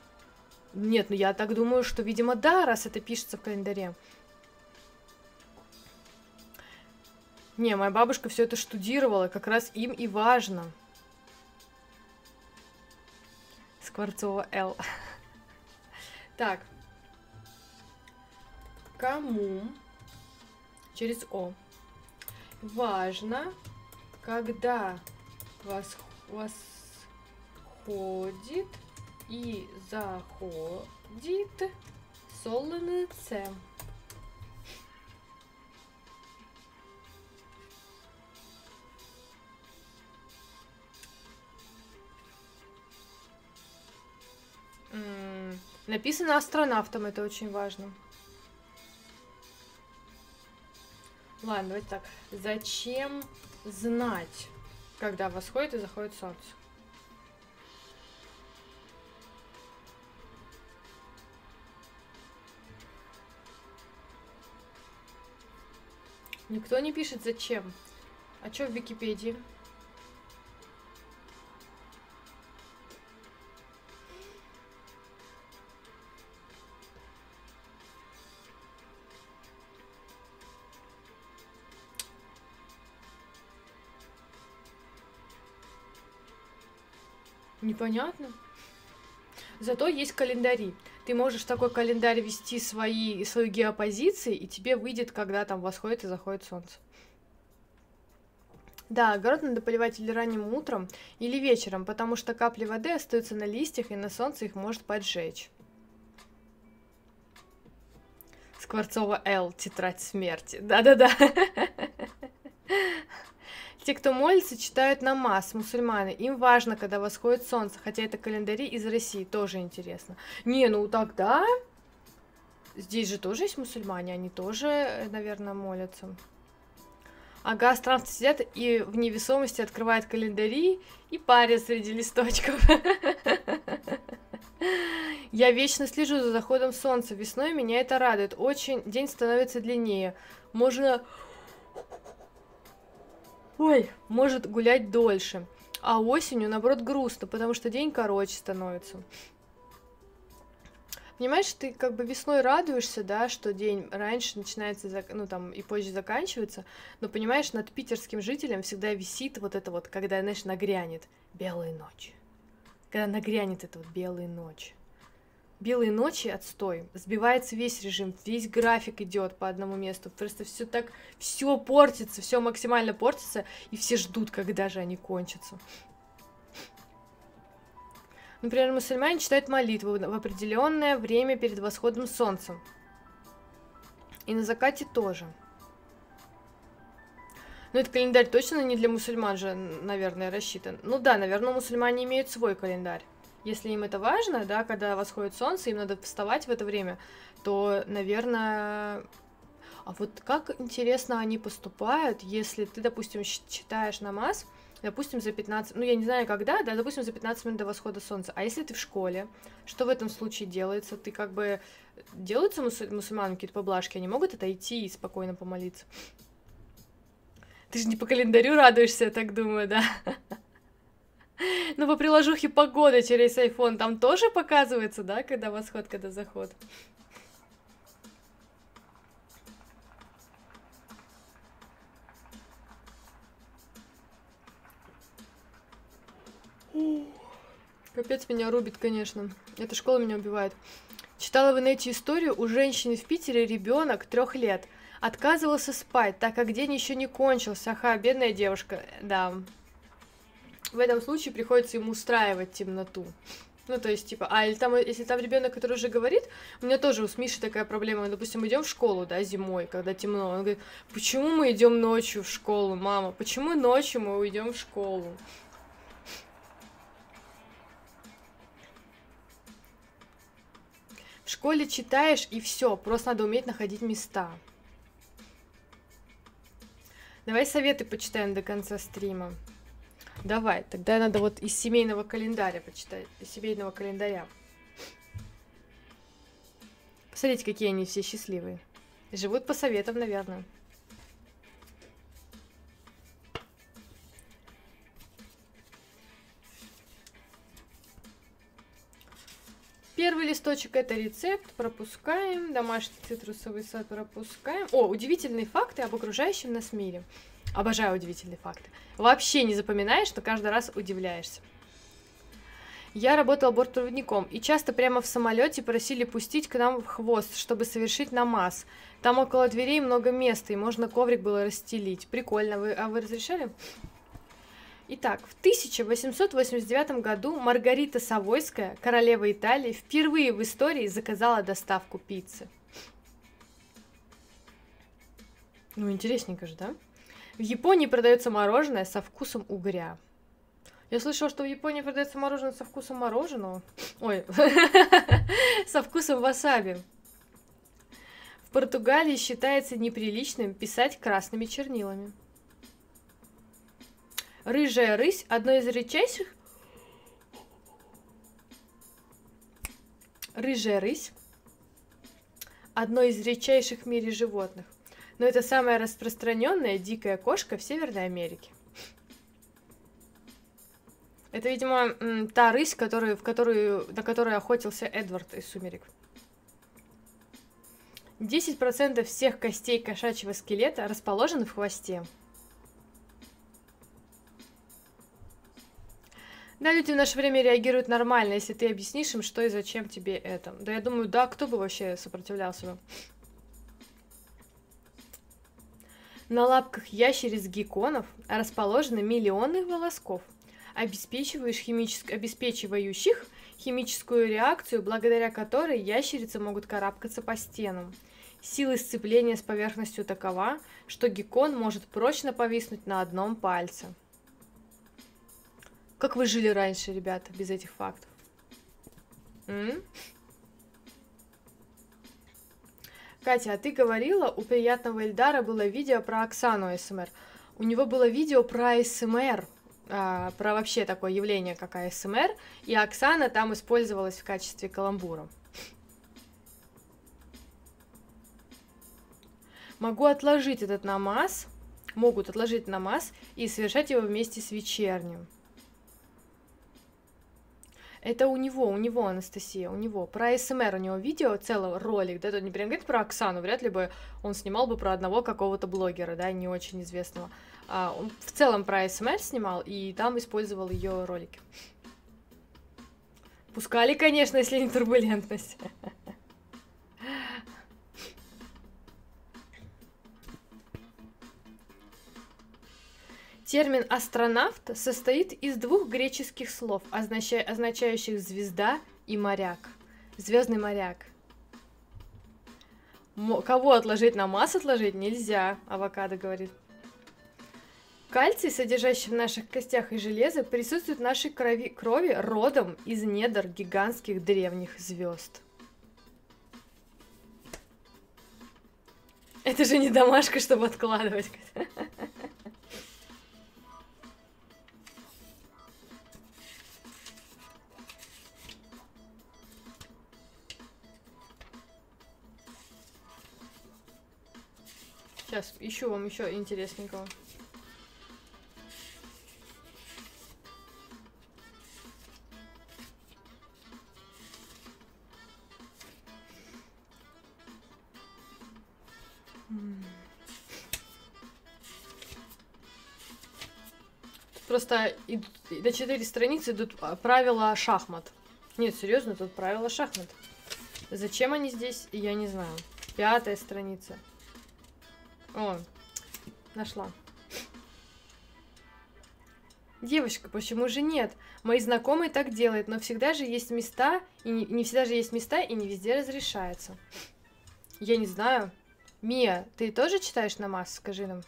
Speaker 1: Нет, ну я так думаю, что, видимо, да, раз это пишется в календаре. Не, моя бабушка все это штудировала, как раз им и важно. Скворцова Л. Так. Кому через О важно, когда вас, восходит и заходит солнце. Написано астронавтом, это очень важно. Ладно, давайте так. Зачем знать, когда восходит и заходит солнце? Никто не пишет зачем. А что в Википедии? Непонятно. Зато есть календари. Ты можешь такой календарь вести свои, свою геопозиции, и тебе выйдет, когда там восходит и заходит солнце. Да, огород надо поливать или ранним утром, или вечером, потому что капли воды остаются на листьях, и на солнце их может поджечь. Скворцова Л. Тетрадь смерти. Да-да-да. Те, кто молится, читают намаз, мусульмане. Им важно, когда восходит солнце, хотя это календари из России, тоже интересно. Не, ну тогда... Здесь же тоже есть мусульмане, они тоже, наверное, молятся. Ага, странцы сидят и в невесомости открывают календари и парят среди листочков. Я вечно слежу за заходом солнца. Весной меня это радует. Очень день становится длиннее. Можно ой, может гулять дольше. А осенью, наоборот, грустно, потому что день короче становится. Понимаешь, ты как бы весной радуешься, да, что день раньше начинается, ну там и позже заканчивается, но понимаешь, над питерским жителем всегда висит вот это вот, когда, знаешь, нагрянет белая ночь. Когда нагрянет это вот белая ночь. Белые ночи отстой, сбивается весь режим, весь график идет по одному месту, просто все так, все портится, все максимально портится, и все ждут, когда же они кончатся. Например, мусульмане читают молитву в определенное время перед восходом солнца. И на закате тоже. Но этот календарь точно не для мусульман же, наверное, рассчитан. Ну да, наверное, мусульмане имеют свой календарь если им это важно, да, когда восходит солнце, им надо вставать в это время, то, наверное... А вот как интересно они поступают, если ты, допустим, читаешь намаз, допустим, за 15, ну я не знаю когда, да, допустим, за 15 минут до восхода солнца. А если ты в школе, что в этом случае делается? Ты как бы делаются мусуль- мусульманам какие-то поблажки, они могут отойти и спокойно помолиться? Ты же не по календарю радуешься, я так думаю, да? Ну, по приложухе погода через iPhone там тоже показывается, да, когда восход, когда заход? Капец меня рубит, конечно. Эта школа меня убивает. Читала в инете историю, у женщины в Питере ребенок трех лет отказывался спать, так как день еще не кончился. Ага, бедная девушка, да. В этом случае приходится ему устраивать темноту. Ну, то есть, типа, а или там, если там ребенок, который уже говорит, у меня тоже с Мишей такая проблема. Мы, допустим, идем в школу, да, зимой, когда темно. Он говорит, почему мы идем ночью в школу, мама? Почему ночью мы уйдем в школу? В школе читаешь и все, просто надо уметь находить места. Давай советы почитаем до конца стрима. Давай, тогда надо вот из семейного календаря почитать, из семейного календаря. Посмотрите, какие они все счастливые. Живут по советам, наверное. Первый листочек это рецепт, пропускаем. Домашний цитрусовый сад пропускаем. О, удивительные факты об окружающем нас мире. Обожаю удивительные факты. Вообще не запоминаешь, но каждый раз удивляешься. Я работала бортпроводником, и часто прямо в самолете просили пустить к нам в хвост, чтобы совершить намаз. Там около дверей много места, и можно коврик было расстелить. Прикольно. Вы, а вы разрешали? Итак, в 1889 году Маргарита Савойская, королева Италии, впервые в истории заказала доставку пиццы. Ну, интересненько же, да? В Японии продается мороженое со вкусом угря. Я слышала, что в Японии продается мороженое со вкусом мороженого. Ой, со вкусом васаби. В Португалии считается неприличным писать красными чернилами. Рыжая рысь – одно из редчайших... Рыжая рысь – одно из редчайших в мире животных. Но это самая распространенная дикая кошка в Северной Америке. Это, видимо, та рысь, которую, в которую, на которую охотился Эдвард из «Сумерек». 10% всех костей кошачьего скелета расположены в хвосте. Да, люди в наше время реагируют нормально, если ты объяснишь им, что и зачем тебе это. Да, я думаю, да, кто бы вообще сопротивлялся бы. На лапках ящериц-гекконов расположены миллионы волосков, обеспечивающих, химическ... обеспечивающих химическую реакцию, благодаря которой ящерицы могут карабкаться по стенам. Сила сцепления с поверхностью такова, что геккон может прочно повиснуть на одном пальце. Как вы жили раньше, ребята, без этих фактов? М? Катя, а ты говорила, у приятного Эльдара было видео про Оксану СМР. У него было видео про СМР, а, про вообще такое явление, как АСМР, и Оксана там использовалась в качестве каламбура. Могу отложить этот намаз, могут отложить намаз и совершать его вместе с вечерним. Это у него, у него, Анастасия, у него. Про СМР у него видео, целый ролик, да, это не прям говорит про Оксану, вряд ли бы он снимал бы про одного какого-то блогера, да, не очень известного. А, он в целом про СМР снимал, и там использовал ее ролики. Пускали, конечно, если не турбулентность. Термин астронавт состоит из двух греческих слов, означа- означающих звезда и моряк. Звездный моряк. Мо- кого отложить на масс отложить нельзя, авокадо говорит. Кальций, содержащий в наших костях и железо, присутствует в нашей крови, крови родом из недр гигантских древних звезд. Это же не домашка, чтобы откладывать. Сейчас ищу вам еще интересненького. Просто идут, до четыре страницы идут а, правила шахмат. Нет, серьезно, тут правила шахмат. Зачем они здесь, я не знаю. Пятая страница. О, нашла. Девочка, почему же нет? Мои знакомые так делают, но всегда же есть места, и не, не всегда же есть места, и не везде разрешается. Я не знаю. Мия, ты тоже читаешь намаз? Скажи нам.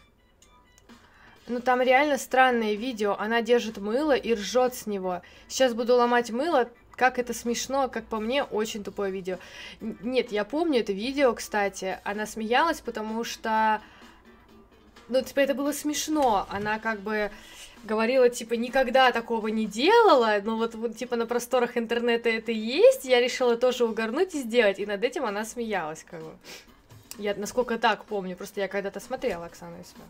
Speaker 1: Ну там реально странное видео. Она держит мыло и ржет с него. Сейчас буду ломать мыло. Как это смешно, как по мне, очень тупое видео. Нет, я помню это видео, кстати. Она смеялась, потому что... Ну, типа, это было смешно. Она как бы говорила, типа, никогда такого не делала, но вот, вот, типа, на просторах интернета это есть, я решила тоже угорнуть и сделать, и над этим она смеялась, как бы. Я, насколько так помню, просто я когда-то смотрела Оксану Исму.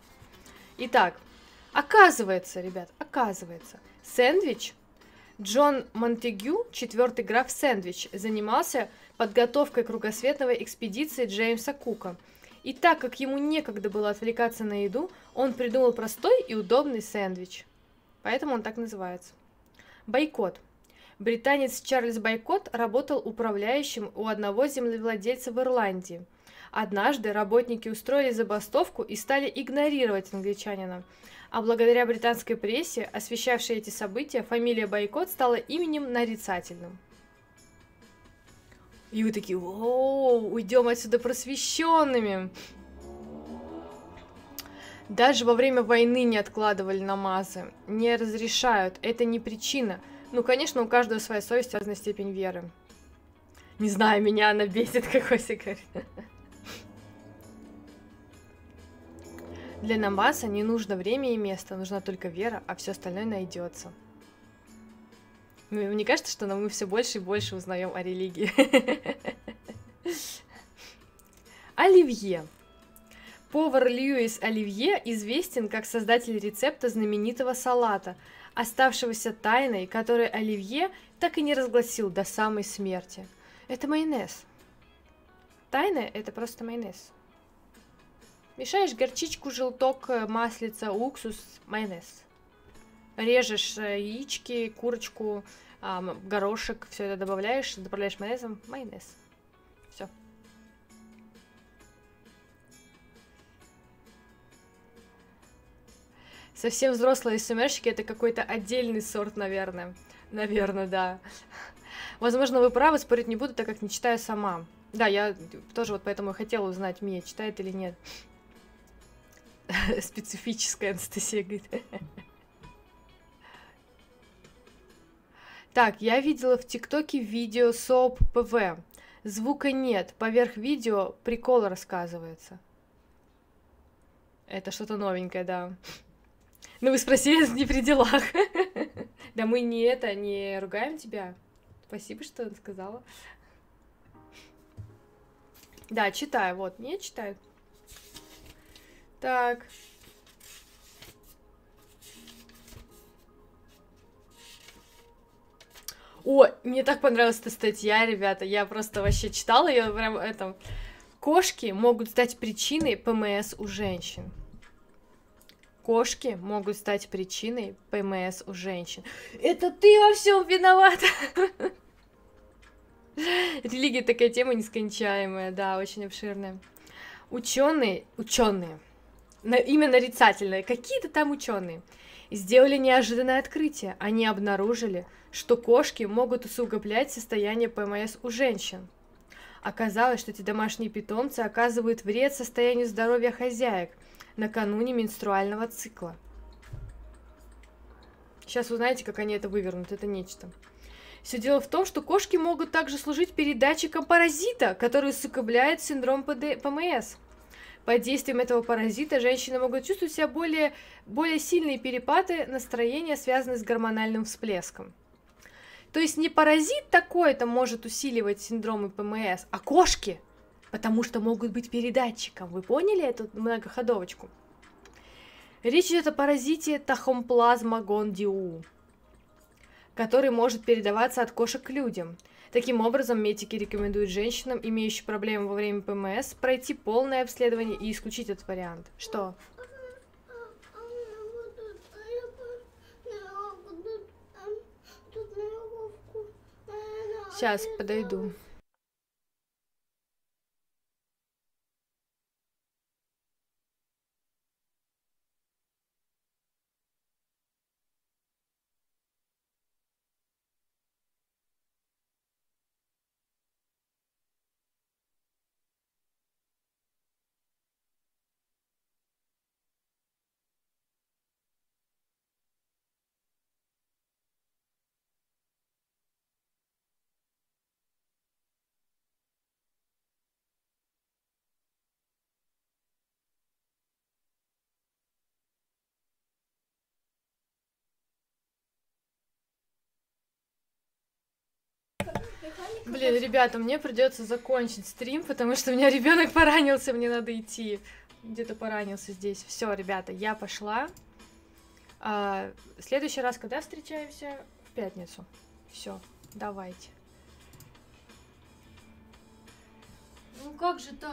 Speaker 1: Итак, оказывается, ребят, оказывается, сэндвич Джон Монтегю, четвертый граф Сэндвич, занимался подготовкой кругосветной экспедиции Джеймса Кука. И так как ему некогда было отвлекаться на еду, он придумал простой и удобный сэндвич. Поэтому он так называется. Бойкот. Британец Чарльз Бойкот работал управляющим у одного землевладельца в Ирландии – Однажды работники устроили забастовку и стали игнорировать англичанина. А благодаря британской прессе, освещавшей эти события, фамилия Бойкот стала именем нарицательным. И вы такие, о, уйдем отсюда просвещенными. Даже во время войны не откладывали намазы, не разрешают, это не причина. Ну, конечно, у каждого своя совесть, разная степень веры. Не знаю, меня она бесит, как Ося. Для намбаса не нужно время и место, нужна только вера, а все остальное найдется. Мне кажется, что мы все больше и больше узнаем о религии. Оливье. Повар Льюис Оливье известен как создатель рецепта знаменитого салата, оставшегося тайной, который Оливье так и не разгласил до самой смерти. Это майонез. Тайна – это просто майонез. Мешаешь горчичку, желток, э, маслица, уксус, майонез. Режешь э, яички, курочку, горошек, все это добавляешь, добавляешь майонезом, майонез. Все. Совсем взрослые СМРщики это какой-то отдельный сорт, наверное. Наверное, да. Возможно, вы правы, спорить не буду, так как не читаю сама. Да, я тоже вот поэтому и хотела узнать, Мия читает или нет. Специфическая Анастасия говорит. Так, я видела в ТикТоке видео СОП ПВ. Звука нет, поверх видео прикол рассказывается. Это что-то новенькое, да. Ну, вы спросили, не при делах. Да мы не это, не ругаем тебя. Спасибо, что сказала. Да, читаю, вот, не читаю. Так. О, мне так понравилась эта статья, ребята. Я просто вообще читала ее прям этом. Кошки могут стать причиной ПМС у женщин. Кошки могут стать причиной ПМС у женщин. Это ты во всем виновата. Религия такая тема нескончаемая, да, очень обширная. Ученые, ученые, на, имя нарицательное, какие-то там ученые, сделали неожиданное открытие. Они обнаружили, что кошки могут усугублять состояние ПМС у женщин. Оказалось, что эти домашние питомцы оказывают вред состоянию здоровья хозяек накануне менструального цикла. Сейчас узнаете, как они это вывернут, это нечто. Все дело в том, что кошки могут также служить передатчиком паразита, который усугубляет синдром ПД... ПМС. Под действием этого паразита женщины могут чувствовать себя более, более сильные перепады настроения, связанные с гормональным всплеском. То есть не паразит такой-то может усиливать синдромы ПМС, а кошки, потому что могут быть передатчиком. Вы поняли эту многоходовочку? Речь идет о паразите тахомплазма гондиу, который может передаваться от кошек к людям. Таким образом, медики рекомендуют женщинам, имеющим проблемы во время ПМС, пройти полное обследование и исключить этот вариант. Что?
Speaker 3: А, а
Speaker 1: Блин, ребята, мне придется закончить стрим, потому что у меня ребенок поранился, мне надо идти. Где-то поранился здесь. Все, ребята, я пошла. А, в следующий раз, когда встречаемся? В пятницу. Все, давайте.
Speaker 3: Ну как же так?